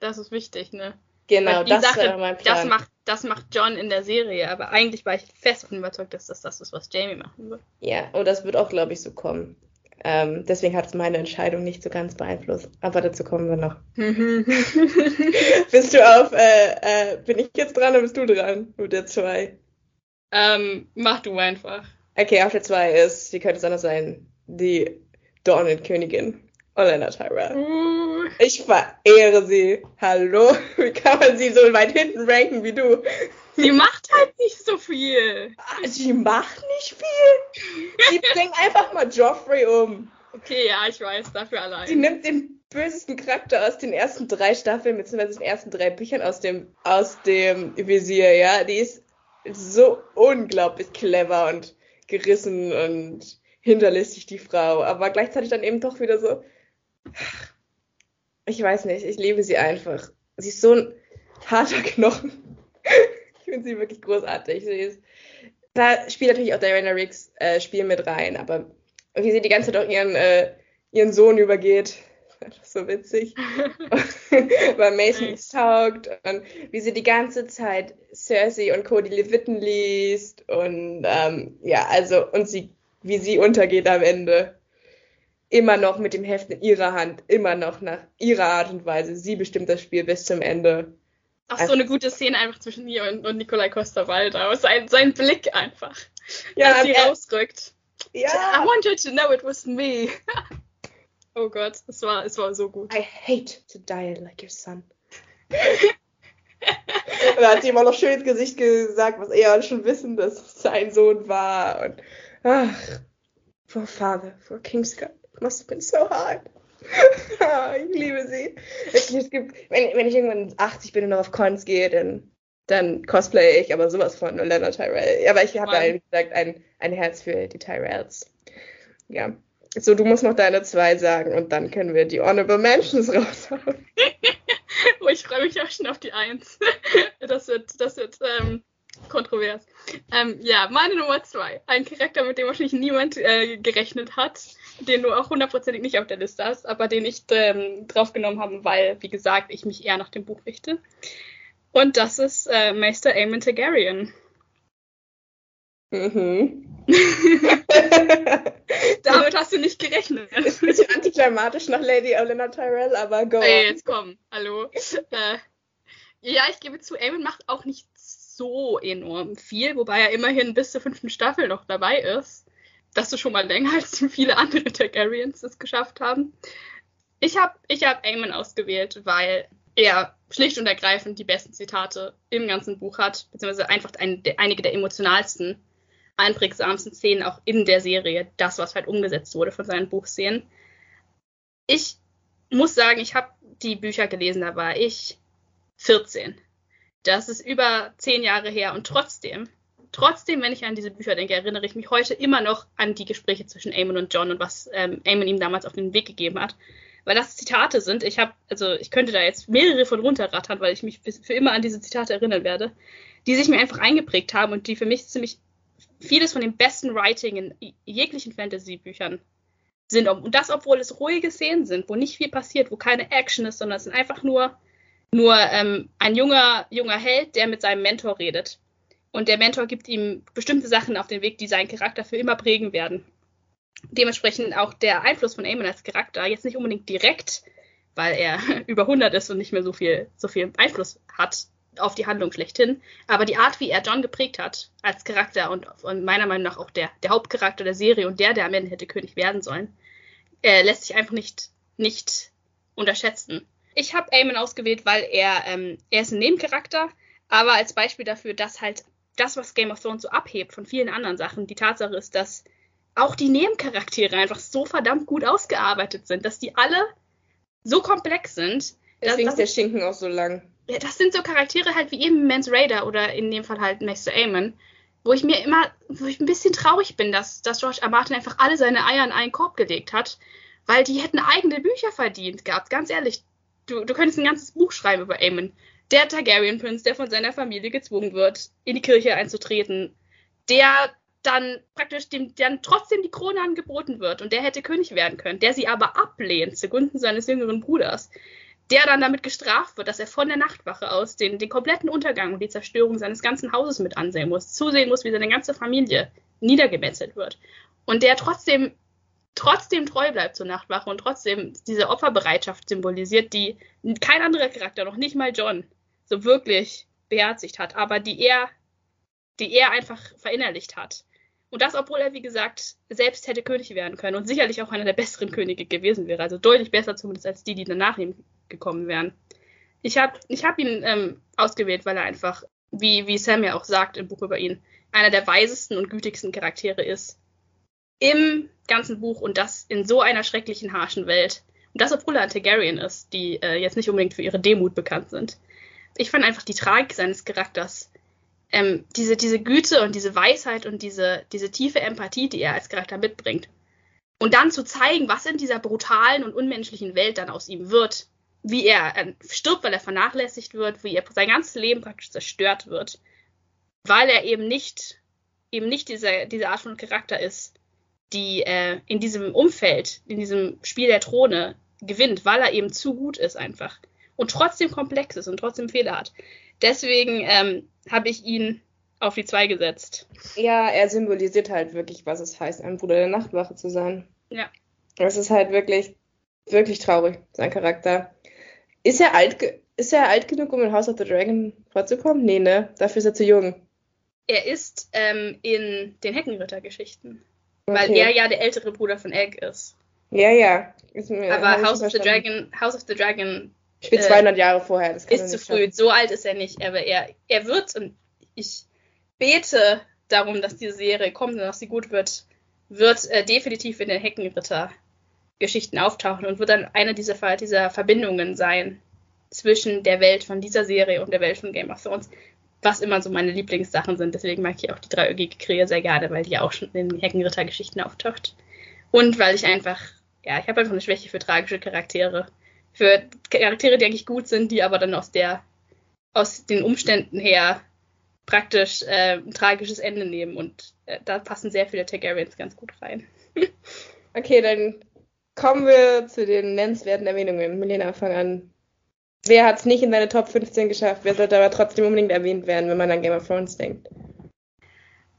Das ist wichtig, ne? Genau, das Sache, war mein Plan. Das macht, das macht John in der Serie, aber eigentlich war ich fest überzeugt, dass das das ist, was Jamie machen wird. Ja, und das wird auch, glaube ich, so kommen. Ähm, deswegen hat es meine Entscheidung nicht so ganz beeinflusst. Aber dazu kommen wir noch. bist du auf, äh, äh, bin ich jetzt dran oder bist du dran mit der 2? Ähm, mach du einfach. Okay, auf der 2 ist, wie könnte es anders sein, die Dornenkönigin. Olena Tyrell. Uh. Ich verehre sie. Hallo? Wie kann man sie so weit hinten ranken wie du? Sie macht halt nicht so viel. Ah, sie macht nicht viel. Sie bringt einfach mal Joffrey um. Okay, ja, ich weiß, dafür allein. Sie nimmt den bösesten Charakter aus den ersten drei Staffeln, beziehungsweise den ersten drei Büchern aus dem, aus dem Visier, ja. Die ist so unglaublich clever und gerissen und hinterlistig, die Frau. Aber gleichzeitig dann eben doch wieder so, ich weiß nicht, ich liebe sie einfach. Sie ist so ein harter Knochen. ich finde sie wirklich großartig. Sie ist, da spielt natürlich auch Diana Riggs äh, Spiel mit rein, aber wie sie die ganze Zeit auch ihren, äh, ihren Sohn übergeht, das ist so witzig, weil Mason nice. taugt und wie sie die ganze Zeit Cersei und Cody Levitten liest und ähm, ja, also und sie, wie sie untergeht am Ende immer noch mit dem Heft in ihrer Hand, immer noch nach ihrer Art und Weise. Sie bestimmt das Spiel bis zum Ende. Ach, so eine gute Szene einfach zwischen ihr und, und Nikolai Costa-Waldau. Sein, sein Blick einfach. Ja, als sie er, rausrückt. Ja. I wanted to know it was me. oh Gott, es war, es war so gut. I hate to die like your son. da hat sie immer noch schön ins Gesicht gesagt, was er schon wissen, dass es sein Sohn war. Und ach, for father, for Kingsguard must have been so hard. ich liebe sie. Es, gibt, wenn, wenn, ich irgendwann 80 bin und noch auf Cons gehe, dann, dann cosplay ich aber sowas von Lena Tyrell. Aber ich habe ja, wie gesagt, ein, ein Herz für die Tyrells. Ja. So, du musst noch deine zwei sagen und dann können wir die Honorable Mentions raushauen. oh, ich freue mich auch schon auf die Eins. das wird, das wird ähm, kontrovers. Ähm, ja, meine Nummer zwei. Ein Charakter, mit dem wahrscheinlich niemand äh, gerechnet hat den du auch hundertprozentig nicht auf der Liste hast, aber den ich ähm, draufgenommen habe, weil, wie gesagt, ich mich eher nach dem Buch richte. Und das ist äh, Meister Aemon Targaryen. Mhm. Damit hast du nicht gerechnet. Ist ein bisschen antiklimatisch nach Lady Olenna Tyrell, aber go. Ey, jetzt komm, hallo. Äh, ja, ich gebe zu, Aemon macht auch nicht so enorm viel, wobei er immerhin bis zur fünften Staffel noch dabei ist das ist schon mal länger, als viele andere Targaryens es geschafft haben. Ich habe ich hab Aemon ausgewählt, weil er schlicht und ergreifend die besten Zitate im ganzen Buch hat, beziehungsweise einfach ein, einige der emotionalsten, einprägsamsten Szenen auch in der Serie, das, was halt umgesetzt wurde von seinen Buchszenen. Ich muss sagen, ich habe die Bücher gelesen, da war ich 14. Das ist über zehn Jahre her und trotzdem trotzdem, wenn ich an diese Bücher denke, erinnere ich mich heute immer noch an die Gespräche zwischen Eamon und John und was ähm, Eamon ihm damals auf den Weg gegeben hat. Weil das Zitate sind, ich habe, also ich könnte da jetzt mehrere von runterrattern, weil ich mich für immer an diese Zitate erinnern werde, die sich mir einfach eingeprägt haben und die für mich ziemlich vieles von dem besten Writing in jeglichen Fantasy-Büchern sind. Und das, obwohl es ruhige Szenen sind, wo nicht viel passiert, wo keine Action ist, sondern es sind einfach nur, nur ähm, ein junger, junger Held, der mit seinem Mentor redet. Und der Mentor gibt ihm bestimmte Sachen auf den Weg, die seinen Charakter für immer prägen werden. Dementsprechend auch der Einfluss von Eamon als Charakter, jetzt nicht unbedingt direkt, weil er über 100 ist und nicht mehr so viel, so viel Einfluss hat auf die Handlung schlechthin. Aber die Art, wie er John geprägt hat als Charakter und, und meiner Meinung nach auch der, der Hauptcharakter der Serie und der, der am Ende hätte König werden sollen, äh, lässt sich einfach nicht, nicht unterschätzen. Ich habe Eamon ausgewählt, weil er, ähm, er ist ein Nebencharakter, aber als Beispiel dafür, dass halt das, was Game of Thrones so abhebt von vielen anderen Sachen, die Tatsache ist, dass auch die Nebencharaktere einfach so verdammt gut ausgearbeitet sind, dass die alle so komplex sind. Deswegen ist der Schinken auch so lang. Ja, das sind so Charaktere halt wie eben Mans Raider oder in dem Fall halt Master Aemon, wo ich mir immer, wo ich ein bisschen traurig bin, dass, dass George R. Martin einfach alle seine Eier in einen Korb gelegt hat, weil die hätten eigene Bücher verdient gehabt, ganz ehrlich. Du, du könntest ein ganzes Buch schreiben über Aemon. Der Targaryen Prince, der von seiner Familie gezwungen wird, in die Kirche einzutreten, der dann praktisch dem dann trotzdem die Krone angeboten wird und der hätte König werden können, der sie aber ablehnt zugunsten seines jüngeren Bruders, der dann damit gestraft wird, dass er von der Nachtwache aus den, den kompletten Untergang und die Zerstörung seines ganzen Hauses mit ansehen muss, zusehen muss, wie seine ganze Familie niedergemetzelt wird und der trotzdem trotzdem treu bleibt zur Nachtwache und trotzdem diese Opferbereitschaft symbolisiert, die kein anderer Charakter, noch nicht mal John, so wirklich beherzigt hat, aber die er, die er einfach verinnerlicht hat. Und das, obwohl er, wie gesagt, selbst hätte König werden können und sicherlich auch einer der besseren Könige gewesen wäre. Also deutlich besser zumindest als die, die danach ihm gekommen wären. Ich habe ich hab ihn ähm, ausgewählt, weil er einfach, wie, wie Sam ja auch sagt im Buch über ihn, einer der weisesten und gütigsten Charaktere ist im ganzen Buch und das in so einer schrecklichen, harschen Welt. Und das, obwohl er ein Targaryen ist, die äh, jetzt nicht unbedingt für ihre Demut bekannt sind. Ich fand einfach die Tragik seines Charakters ähm, diese, diese Güte und diese Weisheit und diese, diese tiefe Empathie, die er als Charakter mitbringt. Und dann zu zeigen, was in dieser brutalen und unmenschlichen Welt dann aus ihm wird, wie er äh, stirbt, weil er vernachlässigt wird, wie er sein ganzes Leben praktisch zerstört wird, weil er eben nicht, eben nicht diese, diese Art von Charakter ist, die äh, in diesem Umfeld, in diesem Spiel der Throne gewinnt, weil er eben zu gut ist einfach und trotzdem komplex ist und trotzdem Fehler hat. Deswegen ähm, habe ich ihn auf die zwei gesetzt. Ja, er symbolisiert halt wirklich, was es heißt, ein Bruder der Nachtwache zu sein. Ja. Es ist halt wirklich, wirklich traurig, sein Charakter. Ist er alt, ist er alt genug, um in House of the Dragon vorzukommen? Nee, ne? Dafür ist er zu jung. Er ist ähm, in den Heckenritter-Geschichten. Okay. Weil er ja der ältere Bruder von Egg ist. Ja, ja. Aber House of, the Dragon, House of the Dragon Spielt äh, 200 Jahre vorher. Das ist zu früh. Schaffen. So alt ist er nicht. Aber er, er wird, und ich bete darum, dass diese Serie kommt und dass sie gut wird, wird äh, definitiv in den Heckenritter-Geschichten auftauchen und wird dann eine dieser, dieser Verbindungen sein zwischen der Welt von dieser Serie und der Welt von Game of Thrones, was immer so meine Lieblingssachen sind. Deswegen mag ich auch die dreieugige Krähe sehr gerne, weil die auch schon in den Heckenritter-Geschichten auftaucht. Und weil ich einfach, ja, ich habe einfach eine Schwäche für tragische Charaktere für Charaktere, die eigentlich gut sind, die aber dann aus der, aus den Umständen her praktisch äh, ein tragisches Ende nehmen. Und äh, da passen sehr viele Targaryens ganz gut rein. okay, dann kommen wir zu den nennenswerten Erwähnungen. Milena, fang an. Wer hat es nicht in deine Top 15 geschafft? Wer sollte aber trotzdem unbedingt erwähnt werden, wenn man an Game of Thrones denkt?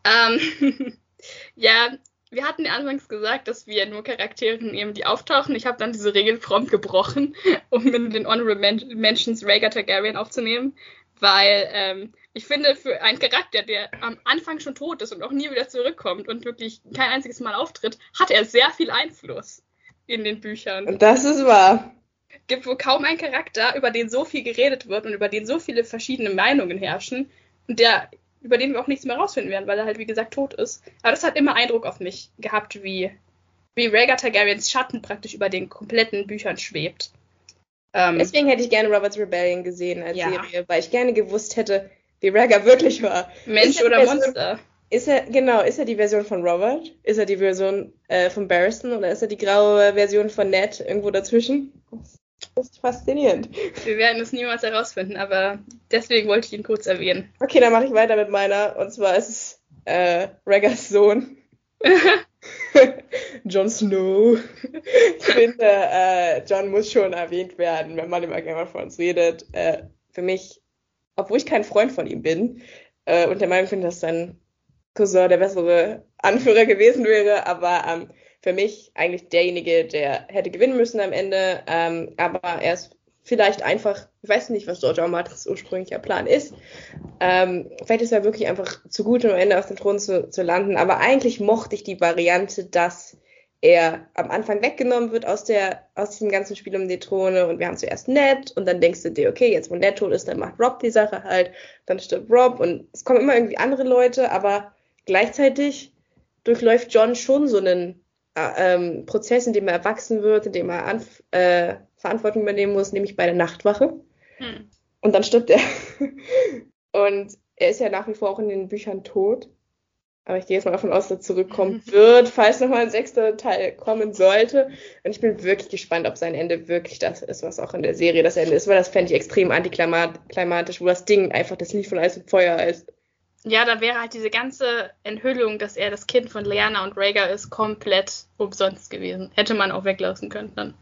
Ähm, ja, wir hatten ja anfangs gesagt, dass wir nur Charaktere nehmen, die auftauchen. Ich habe dann diese Regel prompt gebrochen, um in den Honorable Men Mentions Rhaegar Targaryen aufzunehmen, weil ähm, ich finde, für einen Charakter, der am Anfang schon tot ist und auch nie wieder zurückkommt und wirklich kein einziges Mal auftritt, hat er sehr viel Einfluss in den Büchern. Und das ist wahr. Gibt wohl kaum einen Charakter, über den so viel geredet wird und über den so viele verschiedene Meinungen herrschen und der über den wir auch nichts mehr rausfinden werden, weil er halt, wie gesagt, tot ist. Aber das hat immer Eindruck auf mich gehabt, wie, wie Rhaegar Targaryens Schatten praktisch über den kompletten Büchern schwebt. Ähm, Deswegen hätte ich gerne Robert's Rebellion gesehen als ja. Serie, weil ich gerne gewusst hätte, wie Rhaegar wirklich war. Mensch oder Version, Monster? Ist er, genau, ist er die Version von Robert? Ist er die Version äh, von Barristan oder ist er die graue Version von Ned irgendwo dazwischen? Das ist faszinierend. Wir werden es niemals herausfinden, aber deswegen wollte ich ihn kurz erwähnen. Okay, dann mache ich weiter mit meiner. Und zwar ist es äh, Reggers Sohn. Jon Snow. Ich finde, äh, John muss schon erwähnt werden, wenn man über Game of Thrones redet. Äh, für mich, obwohl ich kein Freund von ihm bin äh, und der Meinung bin, dass sein Cousin der bessere Anführer gewesen wäre, aber ähm, für mich eigentlich derjenige, der hätte gewinnen müssen am Ende. Ähm, aber er ist vielleicht einfach, ich weiß nicht, was George. Martins ursprünglicher Plan ist. Ähm, vielleicht ist er wirklich einfach zu gut, um am Ende auf dem Thron zu, zu landen. Aber eigentlich mochte ich die Variante, dass er am Anfang weggenommen wird aus der aus diesem ganzen Spiel um die Throne und wir haben zuerst Ned und dann denkst du dir, okay, jetzt wo Ned tot ist, dann macht Rob die Sache halt, dann stirbt Rob und es kommen immer irgendwie andere Leute, aber gleichzeitig durchläuft John schon so einen ähm, Prozess, in dem er erwachsen wird, in dem er Anf äh, Verantwortung übernehmen muss, nämlich bei der Nachtwache. Hm. Und dann stirbt er. und er ist ja nach wie vor auch in den Büchern tot. Aber ich gehe jetzt mal davon aus, dass er zurückkommen wird, falls nochmal ein sechster Teil kommen sollte. Und ich bin wirklich gespannt, ob sein Ende wirklich das ist, was auch in der Serie das Ende ist, weil das fände ich extrem antiklimatisch, wo das Ding einfach das Lied von Eis und Feuer ist. Ja, da wäre halt diese ganze Enthüllung, dass er das Kind von Leanna und Rhaegar ist, komplett umsonst gewesen. Hätte man auch weglassen können dann.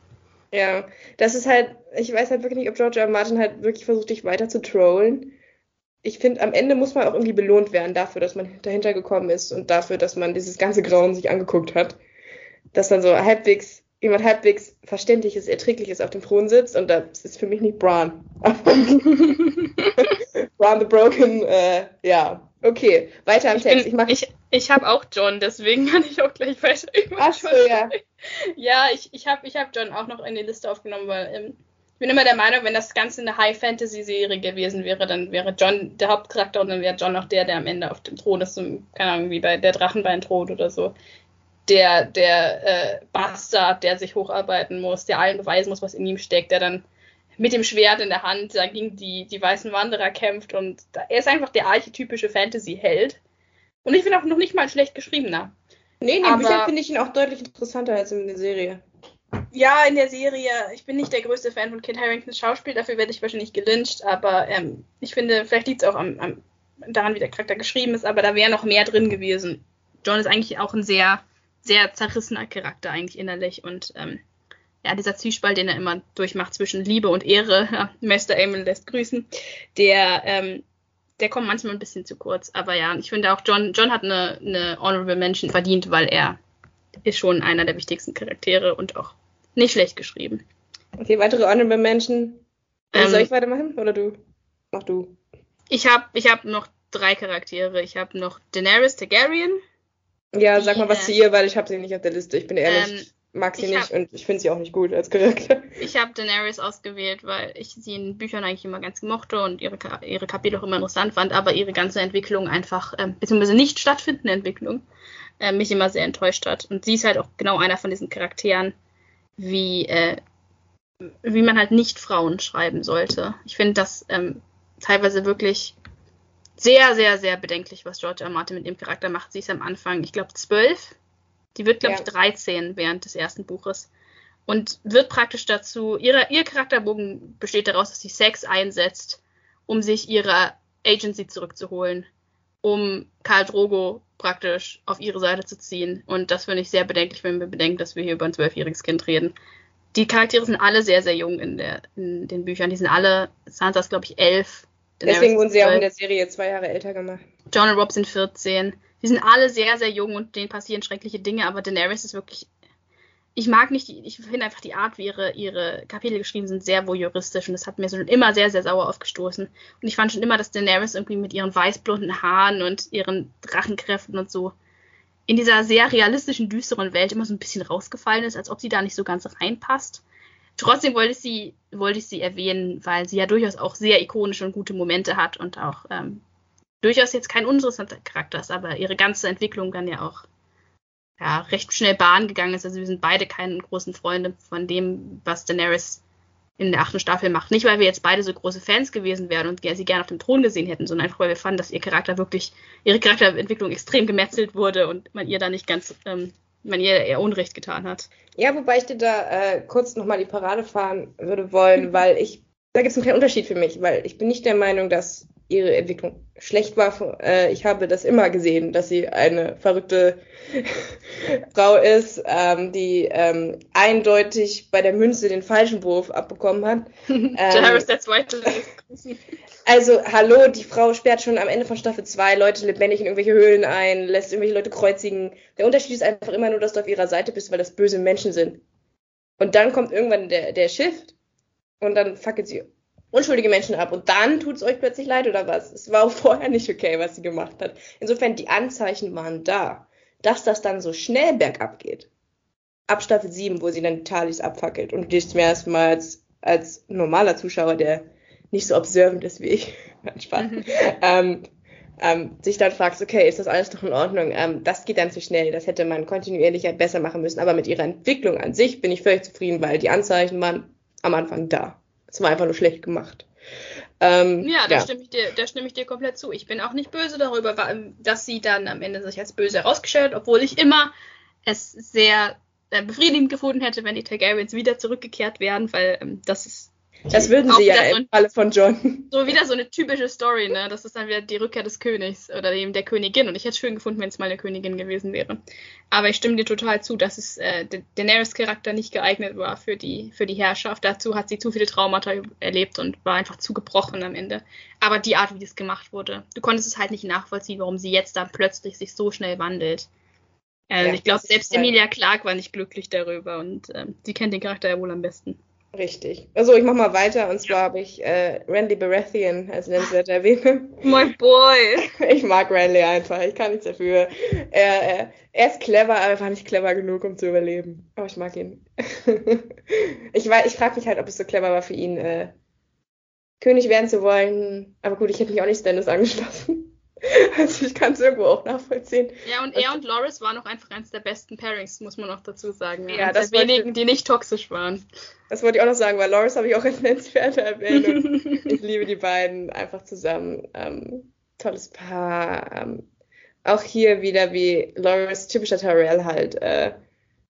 Ja, das ist halt, ich weiß halt wirklich nicht, ob George R. Martin halt wirklich versucht, dich weiter zu trollen. Ich finde, am Ende muss man auch irgendwie belohnt werden dafür, dass man dahinter gekommen ist und dafür, dass man dieses ganze Grauen sich angeguckt hat. Dass dann so halbwegs, jemand halbwegs verständliches, erträgliches auf dem Thron sitzt und das ist für mich nicht Bran. Bran the Broken, äh, ja, Okay, weiter im ich Text. Bin, ich ich, ich habe auch John, deswegen kann ich auch gleich weiter. Ach so, ja. Ja, ich, ich habe ich hab John auch noch in die Liste aufgenommen, weil ähm, ich bin immer der Meinung, wenn das Ganze eine High-Fantasy-Serie gewesen wäre, dann wäre John der Hauptcharakter und dann wäre John auch der, der am Ende auf dem Thron ist, keine Ahnung, wie bei der Drachenbein-Thron oder so. Der, der äh, Bastard, der sich hocharbeiten muss, der allen beweisen muss, was in ihm steckt, der dann mit dem Schwert in der Hand dagegen die, die weißen Wanderer kämpft und da, er ist einfach der archetypische Fantasy-Held. Und ich bin auch noch nicht mal schlecht geschriebener. Nee, in den Büchern finde ich ihn auch deutlich interessanter als in der Serie. Ja, in der Serie, ich bin nicht der größte Fan von Kit Haringtons Schauspiel, dafür werde ich wahrscheinlich gelyncht, aber ähm, ich finde, vielleicht liegt es auch am, am, daran, wie der Charakter geschrieben ist, aber da wäre noch mehr drin gewesen. John ist eigentlich auch ein sehr, sehr zerrissener Charakter eigentlich innerlich und ähm, ja, dieser Zwiespalt, den er immer durchmacht zwischen Liebe und Ehre, ja, Meister Amel lässt grüßen, der, ähm, der kommt manchmal ein bisschen zu kurz. Aber ja, ich finde auch, John, John hat eine, eine Honorable Mention verdient, weil er ist schon einer der wichtigsten Charaktere und auch nicht schlecht geschrieben. Okay, weitere Honorable Mention. Ähm, soll ich weitermachen oder du? Mach du. Ich habe ich hab noch drei Charaktere. Ich habe noch Daenerys Targaryen. Ja, sag mal was zu ihr, weil ich habe sie nicht auf der Liste. Ich bin ehrlich. Ähm, mag sie ich nicht hab, und ich finde sie auch nicht gut als Charakter. Ich habe Daenerys ausgewählt, weil ich sie in Büchern eigentlich immer ganz mochte und ihre, ihre Kapitel auch immer interessant fand, aber ihre ganze Entwicklung einfach, ähm, beziehungsweise nicht stattfindende Entwicklung, äh, mich immer sehr enttäuscht hat. Und sie ist halt auch genau einer von diesen Charakteren, wie, äh, wie man halt nicht Frauen schreiben sollte. Ich finde das ähm, teilweise wirklich sehr, sehr, sehr bedenklich, was George R. Martin mit dem Charakter macht. Sie ist am Anfang, ich glaube, zwölf die wird, glaube ja. ich, 13 während des ersten Buches. Und wird praktisch dazu, ihre, ihr Charakterbogen besteht daraus, dass sie Sex einsetzt, um sich ihre Agency zurückzuholen, um Karl Drogo praktisch auf ihre Seite zu ziehen. Und das finde ich sehr bedenklich, wenn wir bedenken, dass wir hier über ein zwölfjähriges Kind reden. Die Charaktere sind alle sehr, sehr jung in, der, in den Büchern. Die sind alle, Sansa ist, glaube ich, elf. Deswegen wurden sie auch in der Serie zwei Jahre älter gemacht. John und Rob sind 14 die sind alle sehr, sehr jung und denen passieren schreckliche Dinge, aber Daenerys ist wirklich. Ich mag nicht, ich finde einfach die Art, wie ihre, ihre Kapitel geschrieben sind, sehr voyeuristisch und das hat mir schon immer sehr, sehr sauer aufgestoßen. Und ich fand schon immer, dass Daenerys irgendwie mit ihren weißblonden Haaren und ihren Drachenkräften und so in dieser sehr realistischen, düsteren Welt immer so ein bisschen rausgefallen ist, als ob sie da nicht so ganz reinpasst. Trotzdem wollte ich sie, wollte ich sie erwähnen, weil sie ja durchaus auch sehr ikonische und gute Momente hat und auch ähm, durchaus jetzt kein uninteressanter Charakter ist, aber ihre ganze Entwicklung dann ja auch ja, recht schnell Bahn gegangen ist. Also wir sind beide keine großen Freunde von dem, was Daenerys in der achten Staffel macht. Nicht, weil wir jetzt beide so große Fans gewesen wären und sie gerne auf dem Thron gesehen hätten, sondern einfach, weil wir fanden, dass ihr Charakter wirklich, ihre Charakterentwicklung extrem gemetzelt wurde und man ihr da nicht ganz, ähm, man ihr eher Unrecht getan hat. Ja, wobei ich dir da äh, kurz nochmal die Parade fahren würde wollen, weil ich, da gibt es einen kleinen Unterschied für mich, weil ich bin nicht der Meinung, dass ihre Entwicklung schlecht war. Äh, ich habe das immer gesehen, dass sie eine verrückte Frau ist, ähm, die ähm, eindeutig bei der Münze den falschen Wurf abbekommen hat. Ähm, Jairus also, hallo, die Frau sperrt schon am Ende von Staffel 2 Leute lebendig in irgendwelche Höhlen ein, lässt irgendwelche Leute kreuzigen. Der Unterschied ist einfach immer nur, dass du auf ihrer Seite bist, weil das böse Menschen sind. Und dann kommt irgendwann der, der Shift und dann fackelt sie unschuldige Menschen ab und dann tut es euch plötzlich leid oder was? Es war auch vorher nicht okay, was sie gemacht hat. Insofern, die Anzeichen waren da, dass das dann so schnell bergab geht. Ab Staffel 7, wo sie dann Talis abfackelt und du dich zum ersten Mal als, als normaler Zuschauer, der nicht so observant ist wie ich, Spaß, mhm. ähm, ähm, sich dann fragst, okay, ist das alles doch in Ordnung? Ähm, das geht dann zu schnell, das hätte man kontinuierlicher besser machen müssen. Aber mit ihrer Entwicklung an sich bin ich völlig zufrieden, weil die Anzeichen waren am Anfang da. Es war einfach nur schlecht gemacht. Ähm, ja, da, ja. Stimme ich dir, da stimme ich dir komplett zu. Ich bin auch nicht böse darüber, dass sie dann am Ende sich als böse herausgestellt, obwohl ich immer es sehr äh, befriedigend gefunden hätte, wenn die Targaryens wieder zurückgekehrt wären, weil ähm, das ist das würden sie ja im Falle von John. So wieder so eine typische Story, ne? Das ist dann wieder die Rückkehr des Königs oder eben der Königin. Und ich hätte es schön gefunden, wenn es mal eine Königin gewesen wäre. Aber ich stimme dir total zu, dass es äh, Daenerys Charakter nicht geeignet war für die, für die Herrschaft. Dazu hat sie zu viele Traumata erlebt und war einfach zu gebrochen am Ende. Aber die Art, wie das gemacht wurde, du konntest es halt nicht nachvollziehen, warum sie jetzt dann plötzlich sich so schnell wandelt. Also ja, ich glaube, selbst Emilia Clark war nicht glücklich darüber und ähm, sie kennt den Charakter ja wohl am besten. Richtig. Also ich mach mal weiter und zwar habe ich äh, Randy Baratheon als nennenswerter erwähnt. My boy. Ich mag Randy einfach. Ich kann nichts dafür. Er, er, er ist clever, aber einfach nicht clever genug, um zu überleben. Aber ich mag ihn. ich ich frage mich halt, ob es so clever war für ihn, äh, König werden zu wollen. Aber gut, ich hätte mich auch nicht Stannis angeschlossen. Also ich kann es irgendwo auch nachvollziehen. Ja, und er und Loris waren auch einfach eines der besten Pairings, muss man auch dazu sagen. Ja, ja das der wenigen, die nicht toxisch waren. Das wollte ich auch noch sagen, weil Loris habe ich auch als nennenswerte Erwähnung. ich liebe die beiden einfach zusammen. Ähm, tolles Paar. Ähm, auch hier wieder wie Loris, typischer Tyrell halt, äh,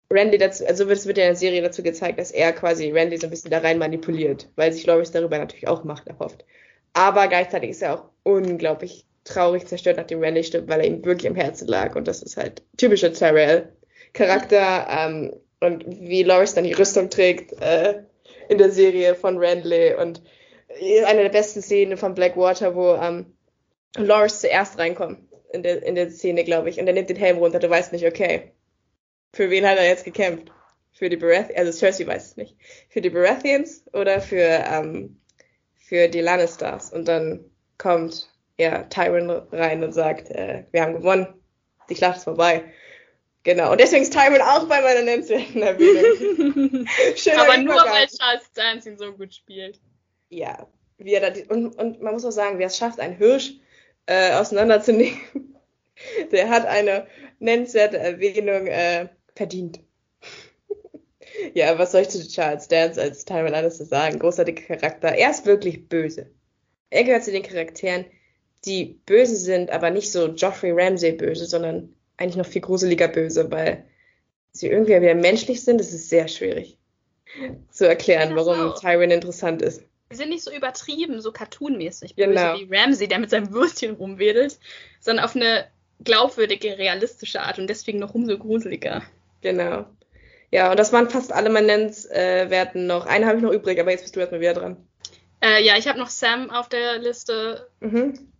Randy dazu, also es wird ja in der Serie dazu gezeigt, dass er quasi Randy so ein bisschen da rein manipuliert, weil sich Loris darüber natürlich auch Macht erhofft. Aber gleichzeitig ist er auch unglaublich traurig zerstört, nachdem Randy stirbt, weil er ihm wirklich am Herzen lag. Und das ist halt typischer Tyrell-Charakter. Ähm, und wie Loris dann die Rüstung trägt äh, in der Serie von Randley. Und eine der besten Szenen von Blackwater, wo ähm, Loris zuerst reinkommt in der, in der Szene, glaube ich. Und er nimmt den Helm runter. Du weißt nicht, okay, für wen hat er jetzt gekämpft? Für die Baratheons, also Cersei weiß es nicht. Für die Baratheons oder für, ähm, für die Lannisters? Und dann kommt ja, Tyron rein und sagt, äh, wir haben gewonnen, die Schlacht ist vorbei. Genau, und deswegen ist Tyron auch bei meiner nennenswerten Erwähnung. Aber nur weil Charles Dance ihn so gut spielt. Ja, wie er da, und, und man muss auch sagen, wer es schafft, einen Hirsch äh, auseinanderzunehmen, der hat eine nennenswerte Erwähnung äh, verdient. ja, was soll ich zu Charles Dance als Tyron Lannister sagen? Großartiger Charakter. Er ist wirklich böse. Er gehört zu den Charakteren, die böse sind, aber nicht so Joffrey Ramsey böse, sondern eigentlich noch viel gruseliger böse, weil sie irgendwie wieder menschlich sind. Das ist sehr schwierig zu erklären, warum Tyrion interessant ist. Sie sind nicht so übertrieben, so cartoonmäßig böse genau. wie Ramsey, der mit seinem Würstchen rumwedelt, sondern auf eine glaubwürdige, realistische Art und deswegen noch umso gruseliger. Genau. Ja, und das waren fast alle Manenzwerten noch. Einen habe ich noch übrig, aber jetzt bist du erstmal wieder dran. Äh, ja, ich habe noch Sam auf der Liste. Mhm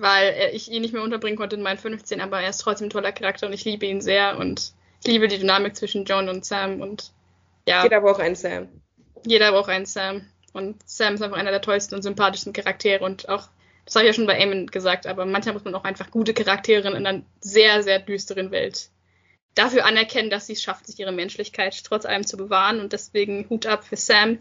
weil ich ihn nicht mehr unterbringen konnte in meinen 15, aber er ist trotzdem ein toller Charakter und ich liebe ihn sehr und ich liebe die Dynamik zwischen John und Sam und ja. Jeder braucht einen Sam. Jeder braucht einen Sam. Und Sam ist einfach einer der tollsten und sympathischsten Charaktere und auch, das habe ich ja schon bei Eamon gesagt, aber manchmal muss man auch einfach gute Charaktere in einer sehr, sehr düsteren Welt dafür anerkennen, dass sie es schafft, sich ihre Menschlichkeit trotz allem zu bewahren und deswegen Hut ab für Sam.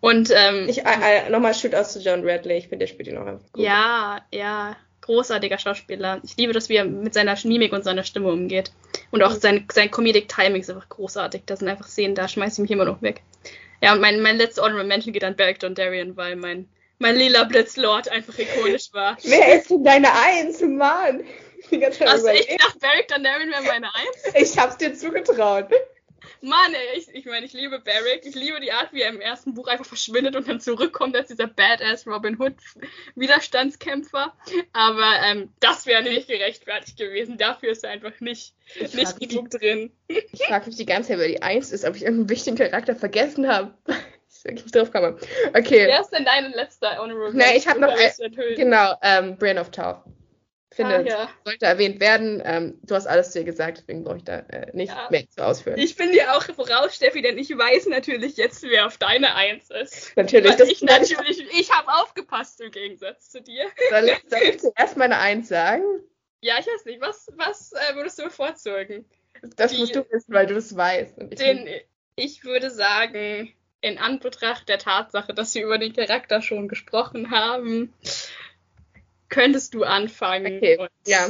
Und ähm, ich äh, nochmal Shoot aus zu John Radley, ich finde, der spielt ihn auch einfach gut. Ja, ja großartiger Schauspieler. Ich liebe das, wie er mit seiner Mimik und seiner Stimme umgeht. Und auch sein, sein Comedic Timing ist einfach großartig. Das sind einfach Szenen, da schmeiße ich mich immer noch weg. Ja, und mein, mein letzter Honorable Mention geht an Beric Dondarrion, weil mein, mein lila Blitzlord einfach ikonisch war. Wer ist denn deine Eins, Mann? Du echt gedacht, Beric Dondarrion wäre meine Eins? Ich hab's dir zugetraut. Mann, ey, ich, ich meine, ich liebe Barrick. Ich liebe die Art, wie er im ersten Buch einfach verschwindet und dann zurückkommt als dieser Badass Robin Hood Widerstandskämpfer. Aber ähm, das wäre nicht gerechtfertigt gewesen. Dafür ist er einfach nicht, nicht genug drin. Ich frage mich die ganze Zeit, wer die Eins ist, ob ich irgendeinen wichtigen Charakter vergessen habe. ich wirklich drauf komme. Okay. Wer ist denn dein letzter Honorable Nein, ich habe noch ein, genau, ähm, Brain of Tau. Finde, Ah, ja. sollte erwähnt werden. Ähm, du hast alles zu ihr gesagt, deswegen brauche ich da äh, nicht Ja. mehr zu ausführen. Ich bin dir auch voraus, Steffi, denn ich weiß natürlich jetzt, wer auf deine Eins ist. natürlich, Weil das ich natürlich, ich habe aufgepasst im Gegensatz zu dir. Soll, ich- soll ich zuerst meine Eins sagen? Ja, ich weiß nicht, was, was äh, würdest du bevorzugen? Das Die- musst du wissen, weil du es weißt. Ich Den, ich würde sagen, in Anbetracht der Tatsache, dass wir über den Charakter schon gesprochen haben, könntest du anfangen Okay, und ja.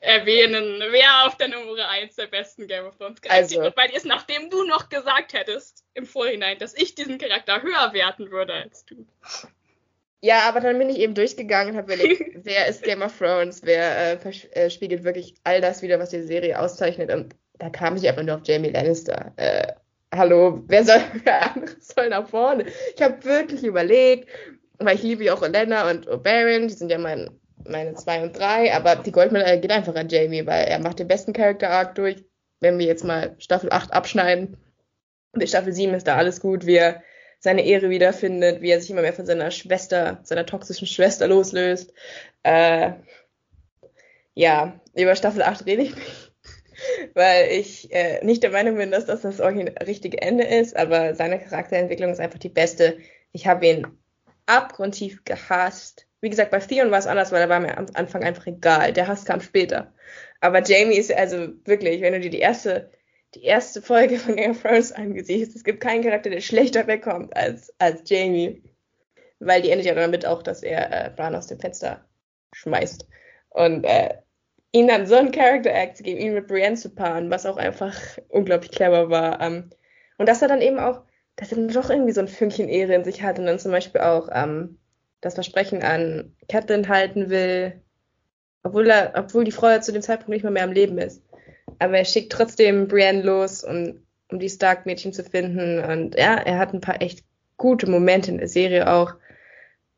erwähnen, wer auf der Nummer 1 der besten Game of Thrones Charaktere Also. bei dir ist, nachdem du noch gesagt hättest im Vorhinein, dass ich diesen Charakter höher werten würde als du. Ja, aber dann bin ich eben durchgegangen und habe überlegt, wer ist Game of Thrones, wer äh, äh, spiegelt wirklich all das wieder, was die Serie auszeichnet. Und da kam ich einfach nur auf Jamie Lannister. Äh, hallo, wer soll, wer soll nach vorne? Ich habe wirklich überlegt, weil ich liebe ja auch Olenna und Oberyn, die sind ja mein, meine zwei und drei, aber die Goldmedaille geht einfach an Jamie, weil er macht den besten Character Arc durch. Wenn wir jetzt mal Staffel 8 abschneiden, bis Staffel 7 ist da alles gut, wie er seine Ehre wiederfindet, wie er sich immer mehr von seiner Schwester, seiner toxischen Schwester loslöst. Äh, ja, über Staffel 8 rede ich nicht, weil ich äh, nicht der Meinung bin, dass das das richtige Ende ist, aber seine Charakterentwicklung ist einfach die beste. Ich habe ihn abgrundtief gehasst. Wie gesagt, bei Theon war es anders, weil er war mir am Anfang einfach egal. Der Hass kam später. Aber Jamie ist also wirklich, wenn du dir die erste die erste Folge von Game of Thrones angesiehst, es gibt keinen Charakter, der schlechter wegkommt als, als Jamie. Weil die endet ja damit auch, dass er äh, Bran aus dem Fenster schmeißt. Und äh, ihm dann so einen Character-Act zu geben, ihn mit Brienne zu paaren, was auch einfach unglaublich clever war. Ähm, und dass er dann eben auch, dass er dann doch irgendwie so ein Fünkchen Ehre in sich hat und dann zum Beispiel auch ähm, das Versprechen an Catelyn halten will, obwohl, er, obwohl die Frau ja zu dem Zeitpunkt nicht mal mehr am Leben ist. Aber er schickt trotzdem Brienne los, um, um die Stark-Mädchen zu finden. Und ja, er hat ein paar echt gute Momente in der Serie auch.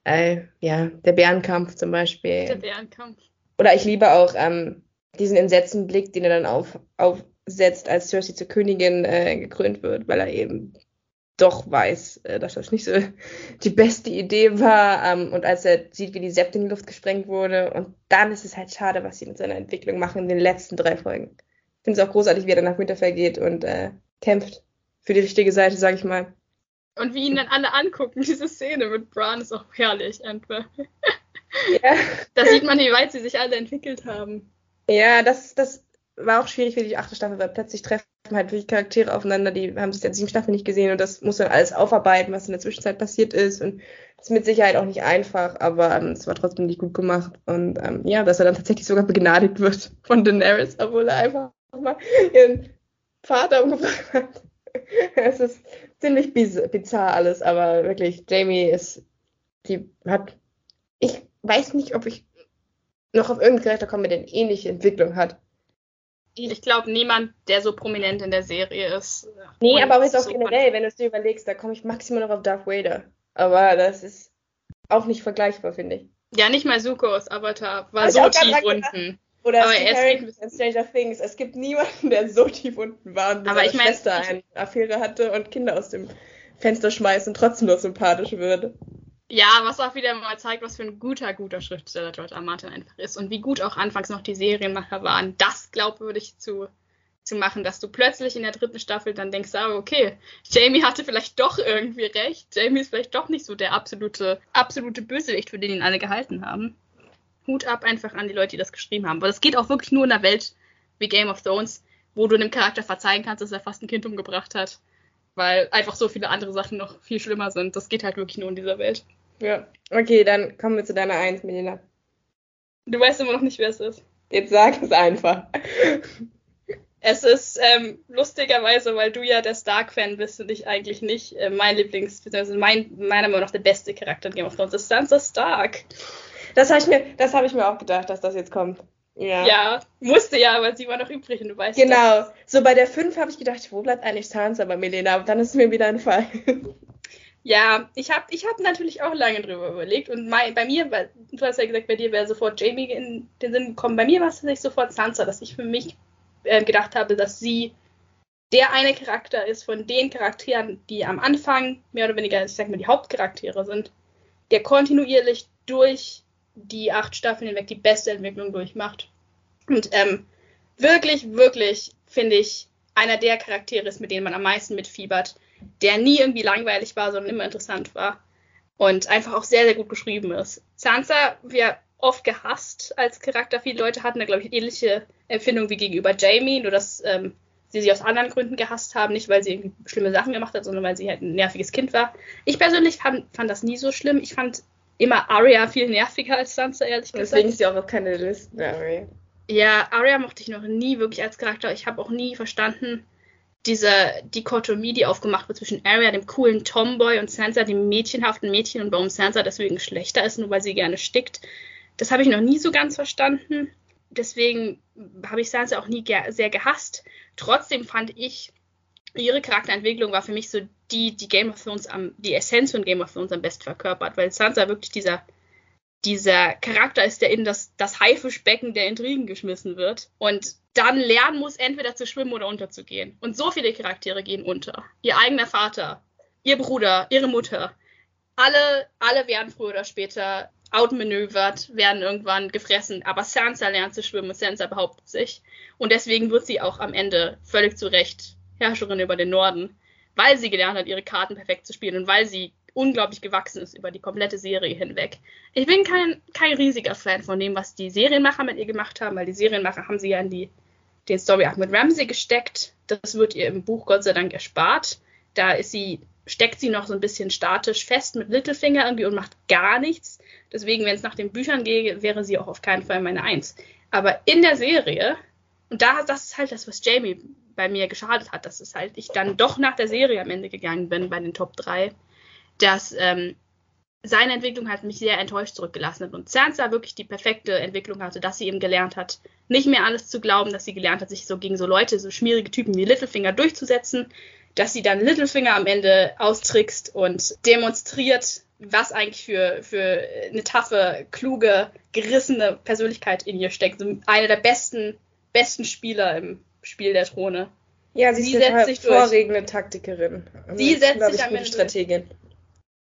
Äh, ja, der Bärenkampf zum Beispiel. Der Bärenkampf. Oder ich liebe auch ähm, diesen entsetzten Blick, den er dann auf, aufsetzt, als Cersei zur Königin äh, gekrönt wird, weil er eben doch weiß, äh, dass das nicht so die beste Idee war. Ähm, und als er sieht, wie die Septe in die Luft gesprengt wurde. Und dann ist es halt schade, was sie mit seiner Entwicklung machen in den letzten drei Folgen. Ich finde es auch großartig, wie er dann nach Winterfell geht und äh, kämpft für die richtige Seite, sag ich mal. Und wie ihn dann alle angucken, diese Szene mit Bran ist auch herrlich einfach. Ja. Da sieht man, wie weit sie sich alle entwickelt haben. Ja, das, das war auch schwierig für die achte Staffel, weil plötzlich treffen halt wirklich Charaktere aufeinander, die haben sich seit sieben Staffeln nicht gesehen und das muss dann alles aufarbeiten, was in der Zwischenzeit passiert ist und ist mit Sicherheit auch nicht einfach, aber ähm, es war trotzdem nicht gut gemacht und ähm, ja, dass er dann tatsächlich sogar begnadigt wird von Daenerys, obwohl er einfach mal ihren Vater umgebracht hat. es ist ziemlich biz bizarr alles, aber wirklich, Jamie ist, die hat, ich weiß nicht, ob ich noch auf irgendeinen Charakter komme, der eine ähnliche Entwicklung hat. Ich glaube, niemand, der so prominent in der Serie ist. Nee, aber auch jetzt auch generell, wenn du es dir überlegst, da komme ich maximal noch auf Darth Vader. Aber das ist auch nicht vergleichbar, finde ich. Ja, nicht mal Sukos Avatar war ich so tief unten. Oder Aber Steve Harrington in Stranger Things. Es gibt niemanden, der so tief unten war und Aber ich mein, Schwester eine Affäre hatte und Kinder aus dem Fenster schmeißt und trotzdem noch sympathisch wird. Ja, was auch wieder mal zeigt, was für ein guter, guter Schriftsteller George R. Martin einfach ist und wie gut auch anfangs noch die Serienmacher waren, das glaubwürdig zu, zu machen, dass du plötzlich in der dritten Staffel dann denkst, ah, okay, Jamie hatte vielleicht doch irgendwie recht, Jamie ist vielleicht doch nicht so der absolute, absolute Bösewicht, für den ihn alle gehalten haben. Hut ab einfach an die Leute, die das geschrieben haben. Aber das geht auch wirklich nur in einer Welt wie Game of Thrones, wo du einem Charakter verzeihen kannst, dass er fast ein Kind umgebracht hat. Weil einfach so viele andere Sachen noch viel schlimmer sind. Das geht halt wirklich nur in dieser Welt. Ja. Okay, dann kommen wir zu deiner Eins, Melina. Du weißt immer noch nicht, wer es ist. Jetzt sag es einfach. Es ist ähm, lustigerweise, weil du ja der Stark-Fan bist und ich eigentlich nicht, äh, mein Lieblings-, beziehungsweise mein, meiner Meinung nach der beste Charakter in Game of Thrones ist Sansa Stark. Das habe ich, mir, das hab ich mir auch gedacht, dass das jetzt kommt. Ja. Ja, musste ja, aber sie war noch übrig und du weißt Genau. So bei der 5 habe ich gedacht, wo bleibt eigentlich Sansa bei Melina? Aber dann ist mir wieder ein Fall. Ja, ich habe ich hab natürlich auch lange drüber überlegt und mein, bei mir, weil, du hast ja gesagt, bei dir wäre sofort Jamie in den Sinn gekommen. Bei mir war es tatsächlich sofort Sansa, dass ich für mich äh, gedacht habe, dass sie der eine Charakter ist von den Charakteren, die am Anfang mehr oder weniger, ich sag mal, die Hauptcharaktere sind, der kontinuierlich durch die acht Staffeln hinweg die beste Entwicklung durchmacht. Und ähm, wirklich, wirklich finde ich einer der Charaktere ist, mit denen man am meisten mitfiebert, der nie irgendwie langweilig war, sondern immer interessant war und einfach auch sehr, sehr gut geschrieben ist. Sansa wird oft gehasst als Charakter. Viele Leute hatten da, glaube ich, ähnliche Empfindungen wie gegenüber Jamie, nur dass ähm, sie sie aus anderen Gründen gehasst haben, nicht weil sie irgendwie schlimme Sachen gemacht hat, sondern weil sie halt ein nerviges Kind war. Ich persönlich fand, fand das nie so schlimm. Ich fand immer Arya viel nerviger als Sansa, ehrlich gesagt. Deswegen ist sie auch auf keine Liste, Arya. Ja, Arya mochte ich noch nie wirklich als Charakter. Ich habe auch nie verstanden, diese Dikotomie, die aufgemacht wird zwischen Arya, dem coolen Tomboy, und Sansa, dem mädchenhaften Mädchen, und warum Sansa deswegen schlechter ist, nur weil sie gerne stickt. Das habe ich noch nie so ganz verstanden. Deswegen habe ich Sansa auch nie ge sehr gehasst. Trotzdem fand ich, ihre Charakterentwicklung war für mich so die, die Game of Thrones am, die Essenz von Game of Thrones am besten verkörpert, weil Sansa wirklich dieser dieser Charakter ist, der in das, das Haifischbecken der Intrigen geschmissen wird und dann lernen muss, entweder zu schwimmen oder unterzugehen. Und so viele Charaktere gehen unter. Ihr eigener Vater, ihr Bruder, ihre Mutter. Alle, alle werden früher oder später outmanövert, werden irgendwann gefressen. Aber Sansa lernt zu schwimmen und Sansa behauptet sich. Und deswegen wird sie auch am Ende völlig zu Recht Herrscherin über den Norden, weil sie gelernt hat, ihre Karten perfekt zu spielen und weil sie unglaublich gewachsen ist über die komplette Serie hinweg. Ich bin kein, kein riesiger Fan von dem, was die Serienmacher mit ihr gemacht haben, weil die Serienmacher haben sie ja in die, den Story Arc mit Ramsey gesteckt. Das wird ihr im Buch Gott sei Dank erspart. Da ist sie, steckt sie noch so ein bisschen statisch fest mit Littlefinger irgendwie und macht gar nichts. Deswegen, wenn es nach den Büchern gehe, wäre sie auch auf keinen Fall meine Eins. Aber in der Serie, und da, das ist halt das, was Jamie bei mir geschadet hat, dass es halt ich dann doch nach der Serie am Ende gegangen bin bei den Top 3 dass ähm, seine Entwicklung hat mich sehr enttäuscht zurückgelassen hat und Sansa wirklich die perfekte Entwicklung hatte, dass sie eben gelernt hat, nicht mehr alles zu glauben, dass sie gelernt hat, sich so gegen so Leute, so schmierige Typen wie Littlefinger durchzusetzen, dass sie dann Littlefinger am Ende austrickst und demonstriert, was eigentlich für, für eine taffe, kluge, gerissene Persönlichkeit in ihr steckt. So eine der besten, besten Spieler im Spiel der Throne. Ja, sie, sie setzt sich durch. vorregende Taktikerin. Sie setzt sich am Ende Strategin.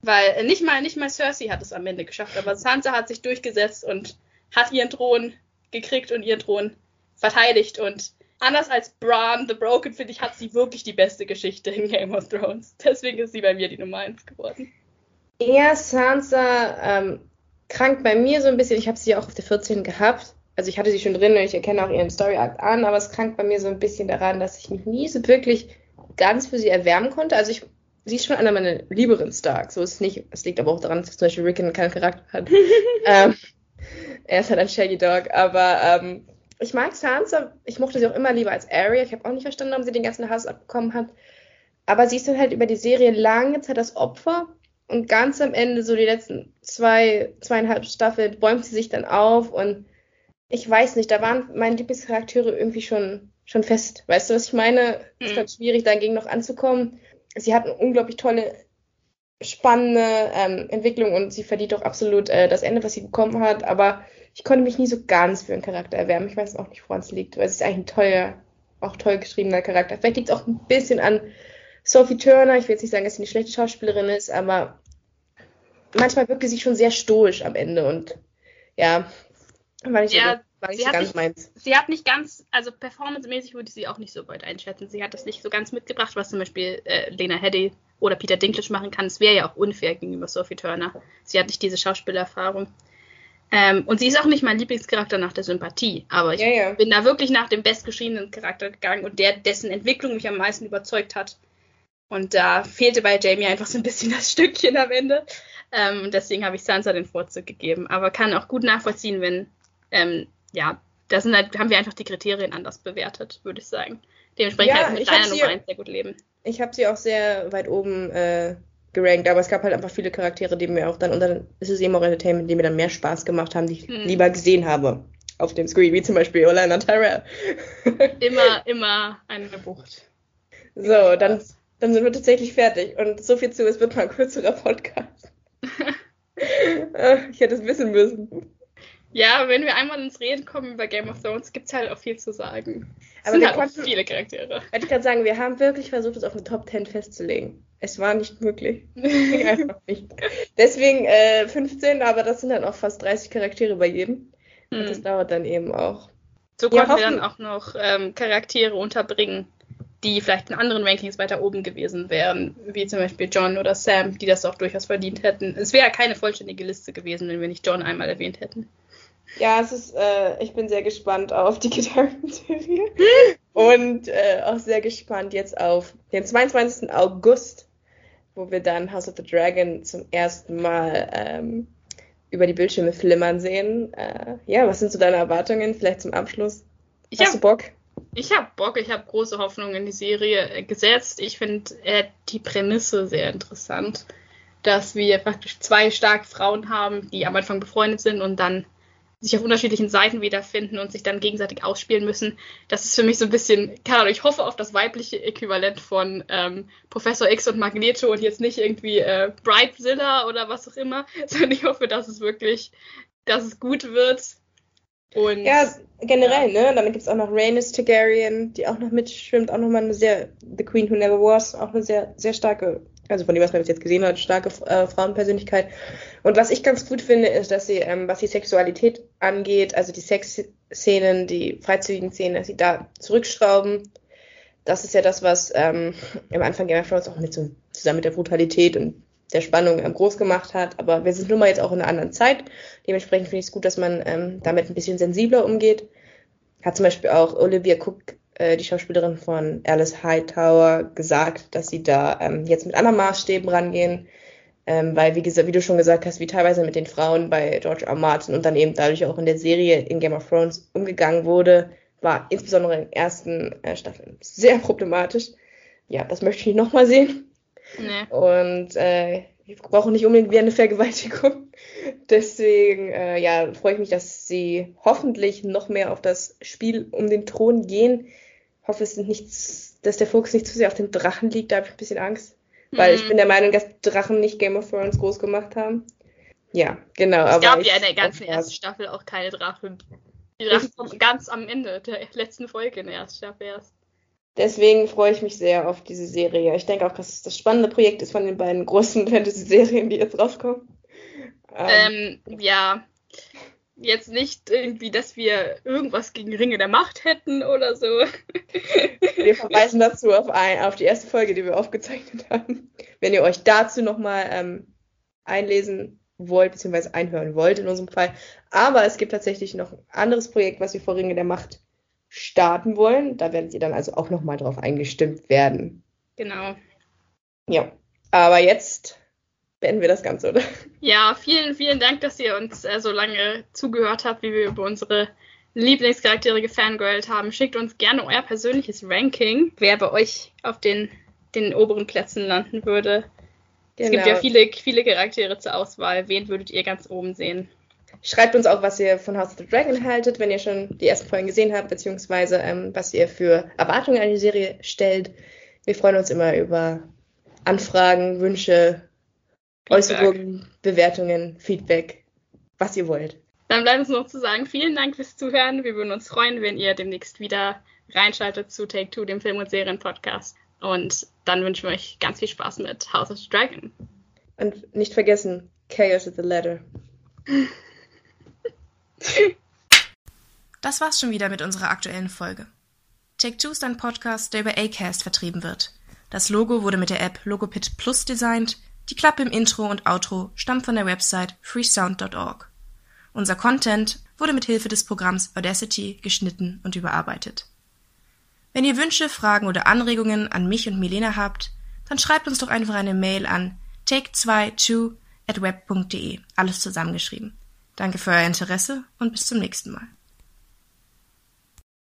Weil nicht mal, nicht mal Cersei hat es am Ende geschafft, aber Sansa hat sich durchgesetzt und hat ihren Thron gekriegt und ihren Thron verteidigt. Und anders als Bran the Broken, finde ich, hat sie wirklich die beste Geschichte in Game of Thrones. Deswegen ist sie bei mir die Nummer 1 geworden. Eher Sansa ähm, krankt bei mir so ein bisschen. Ich habe sie auch auf der 14 gehabt. Also ich hatte sie schon drin und ich erkenne auch ihren Story Act an, aber es krankt bei mir so ein bisschen daran, dass ich mich nie so wirklich ganz für sie erwärmen konnte. Also ich sie ist schon einer meiner lieberen Starks. So ist es nicht. Es liegt aber auch daran, dass zum Beispiel Rickon keinen Charakter hat. ähm, er ist halt ein Shaggy Dog. Aber ähm, ich mag Sansa. Ich mochte sie auch immer lieber als Arya. Ich habe auch nicht verstanden, warum sie den ganzen Hass abbekommen hat. Aber sie ist dann halt über die Serie lange Zeit das Opfer. Und ganz am Ende, so die letzten zwei, zweieinhalb Staffeln, bäumt sie sich dann auf. Und ich weiß nicht, da waren meine Lieblingscharaktere irgendwie schon, schon fest. Weißt du, was ich meine? Es ist halt schwierig, dagegen noch anzukommen sie hat eine unglaublich tolle, spannende ähm, Entwicklung und sie verdient auch absolut äh, das Ende, was sie bekommen hat. Aber ich konnte mich nie so ganz für einen Charakter erwärmen. Ich weiß auch nicht, woran es liegt, weil es ist eigentlich ein toller, auch toll geschriebener Charakter. Vielleicht liegt es auch ein bisschen an Sophie Turner. Ich will jetzt nicht sagen, dass sie eine schlechte Schauspielerin ist, aber manchmal wirkte sie schon sehr stoisch am Ende und ja, war nicht ja, so war nicht so ganz nicht, meins. Sie hat nicht ganz, also performancemäßig würde ich sie auch nicht so weit einschätzen. Sie hat das nicht so ganz mitgebracht, was zum Beispiel äh, Lena Headey oder Peter Dinklage machen kann. Es wäre ja auch unfair gegenüber Sophie Turner. Sie hat nicht diese Schauspielerfahrung. Ähm, und sie ist auch nicht mein Lieblingscharakter nach der Sympathie, aber ich ja, ja. bin da wirklich nach dem bestgeschriebenen Charakter gegangen und der, dessen Entwicklung mich am meisten überzeugt hat. Und da fehlte bei Jamie einfach so ein bisschen das Stückchen am Ende. Ähm, deswegen habe ich Sansa den Vorzug gegeben. Aber kann auch gut nachvollziehen, wenn ähm, ja, da sind halt, haben wir einfach die Kriterien anders bewertet, würde ich sagen. Dementsprechend ja, halt mit deiner Nummer 1 sehr gut leben. Ich habe sie auch sehr weit oben äh, gerankt, aber es gab halt einfach viele Charaktere, die mir auch dann, und dann ist es eben auch Entertainment, die mir dann mehr Spaß gemacht haben, die ich hm. lieber gesehen habe auf dem Screen, wie zum Beispiel Orlando Tyrell. immer, immer eine Bucht. So, dann, dann sind wir tatsächlich fertig. Und so viel zu, es wird mal ein kürzerer Podcast. ich hätte es wissen müssen. Ja, wenn wir einmal ins Reden kommen über Game of Thrones, gibt es halt auch viel zu sagen. Es Aber sind wir halt konnten, viele Charaktere. Hätte ich gerade sagen, wir haben wirklich versucht, es auf eine Top 10 festzulegen. Es war nicht möglich. einfach nicht. Deswegen äh, 15, aber das sind dann auch fast 30 Charaktere bei jedem. Hm. Und das dauert dann eben auch. So konnten ja, wir dann auch noch ähm, Charaktere unterbringen, die vielleicht in anderen Rankings weiter oben gewesen wären, wie zum Beispiel John oder Sam, die das auch durchaus verdient hätten. Es wäre keine vollständige Liste gewesen, wenn wir nicht John einmal erwähnt hätten. Ja, es ist, äh, ich bin sehr gespannt auf die Gitarrenserie und äh, auch sehr gespannt jetzt auf den 22. August, wo wir dann House of the Dragon zum ersten Mal ähm, über die Bildschirme flimmern sehen. Äh, ja, was sind so deine Erwartungen vielleicht zum Abschluss? Ich Hast hab, du Bock? Ich habe Bock, ich habe große Hoffnungen in die Serie äh, gesetzt. Ich finde äh, die Prämisse sehr interessant, dass wir praktisch zwei starke Frauen haben, die am Anfang befreundet sind und dann sich auf unterschiedlichen Seiten wiederfinden und sich dann gegenseitig ausspielen müssen. Das ist für mich so ein bisschen, keine Ahnung, ich hoffe auf das weibliche Äquivalent von ähm, Professor X und Magneto und jetzt nicht irgendwie äh, Brightzilla oder was auch immer, sondern ich hoffe, dass es wirklich, dass es gut wird. Und, ja, generell, ja. ne? Dann gibt es auch noch Rhaenys Targaryen, die auch noch mitschwimmt, auch nochmal eine sehr, The Queen Who Never Was, auch eine sehr, sehr starke also von dem, was man bis jetzt gesehen hat, starke äh, Frauenpersönlichkeit. Und was ich ganz gut finde, ist, dass sie, ähm, was die Sexualität angeht, also die Sexszenen, die freizügigen Szenen, dass sie da zurückschrauben. Das ist ja das, was ähm, am Anfang Game of Thrones auch mit so, zusammen mit der Brutalität und der Spannung ähm, groß gemacht hat. Aber wir sind nun mal jetzt auch in einer anderen Zeit. Dementsprechend finde ich es gut, dass man ähm, damit ein bisschen sensibler umgeht. Hat zum Beispiel auch Olivia Cook äh, die Schauspielerin von Alice Hightower gesagt, dass sie da ähm, jetzt mit anderen Maßstäben rangehen, ähm, weil wie, gesagt, wie du schon gesagt hast, wie teilweise mit den Frauen bei George R. Martin und dann eben dadurch auch in der Serie in Game of Thrones umgegangen wurde, war insbesondere in den ersten äh, Staffeln sehr problematisch. Ja, das möchte ich nicht nochmal sehen. Nee. Und äh, wir brauchen nicht unbedingt wie eine Vergewaltigung. Deswegen, äh, ja, freue ich mich, dass sie hoffentlich noch mehr auf das Spiel um den Thron gehen hoffe, es sind nichts, dass der Fokus nicht zu sehr auf den Drachen liegt. Da habe ich ein bisschen Angst. Weil mhm. ich bin der Meinung, dass Drachen nicht Game of Thrones groß gemacht haben. Ja, genau. Es gab ja in der ganzen ersten Staffel auch keine Drachen. Die Drachen kommen ganz am Ende der letzten Folge in der ersten Staffel erst. Deswegen freue ich mich sehr auf diese Serie. Ich denke auch, dass es das spannende Projekt ist von den beiden großen Fantasy-Serien, die jetzt rauskommen. Ähm, ähm, ja, jetzt nicht irgendwie, dass wir irgendwas gegen Ringe der Macht hätten oder so. Wir verweisen dazu auf, ein, auf die erste Folge, die wir aufgezeichnet haben. Wenn ihr euch dazu nochmal ähm, einlesen wollt, beziehungsweise einhören wollt in unserem Fall. Aber es gibt tatsächlich noch ein anderes Projekt, was wir vor Ringe der Macht starten wollen. Da werdet ihr dann also auch nochmal drauf eingestimmt werden. Genau. Ja. Aber jetzt beenden wir das Ganze, oder? Ja, vielen, vielen Dank, dass ihr uns äh, so lange zugehört habt, wie wir über unsere Lieblingscharaktere gefangirlt haben. Schickt uns gerne euer persönliches Ranking, wer bei euch auf den, den oberen Plätzen landen würde. Genau. Es gibt ja genau. viele, viele Charaktere zur Auswahl. Wen würdet ihr ganz oben sehen? Schreibt uns auch, was ihr von House of the Dragon haltet, wenn ihr schon die ersten Folgen gesehen habt, beziehungsweise ähm, was ihr für Erwartungen an die Serie stellt. Wir freuen uns immer über Anfragen, Wünsche, Äußerungen, Bewertungen, Feedback, was ihr wollt. Dann bleibt uns noch zu sagen, vielen Dank fürs Zuhören. Wir würden uns freuen, wenn ihr demnächst wieder reinschaltet zu Take Two, dem Film- und Serien-Podcast. Und dann wünschen wir euch ganz viel Spaß mit House of the Dragon. Und nicht vergessen, Chaos is the letter. Das war's schon wieder mit unserer aktuellen Folge. Take Two ist ein Podcast, der über Acast vertrieben wird. Das Logo wurde mit der App Logopit Plus designt die Klappe im Intro und Outro stammt von der Website freesound.org. Unser Content wurde mit Hilfe des Programms Audacity geschnitten und überarbeitet. Wenn ihr Wünsche, Fragen oder Anregungen an mich und Milena habt, dann schreibt uns doch einfach eine Mail an take22 at web.de, alles zusammengeschrieben. Danke für euer Interesse und bis zum nächsten Mal.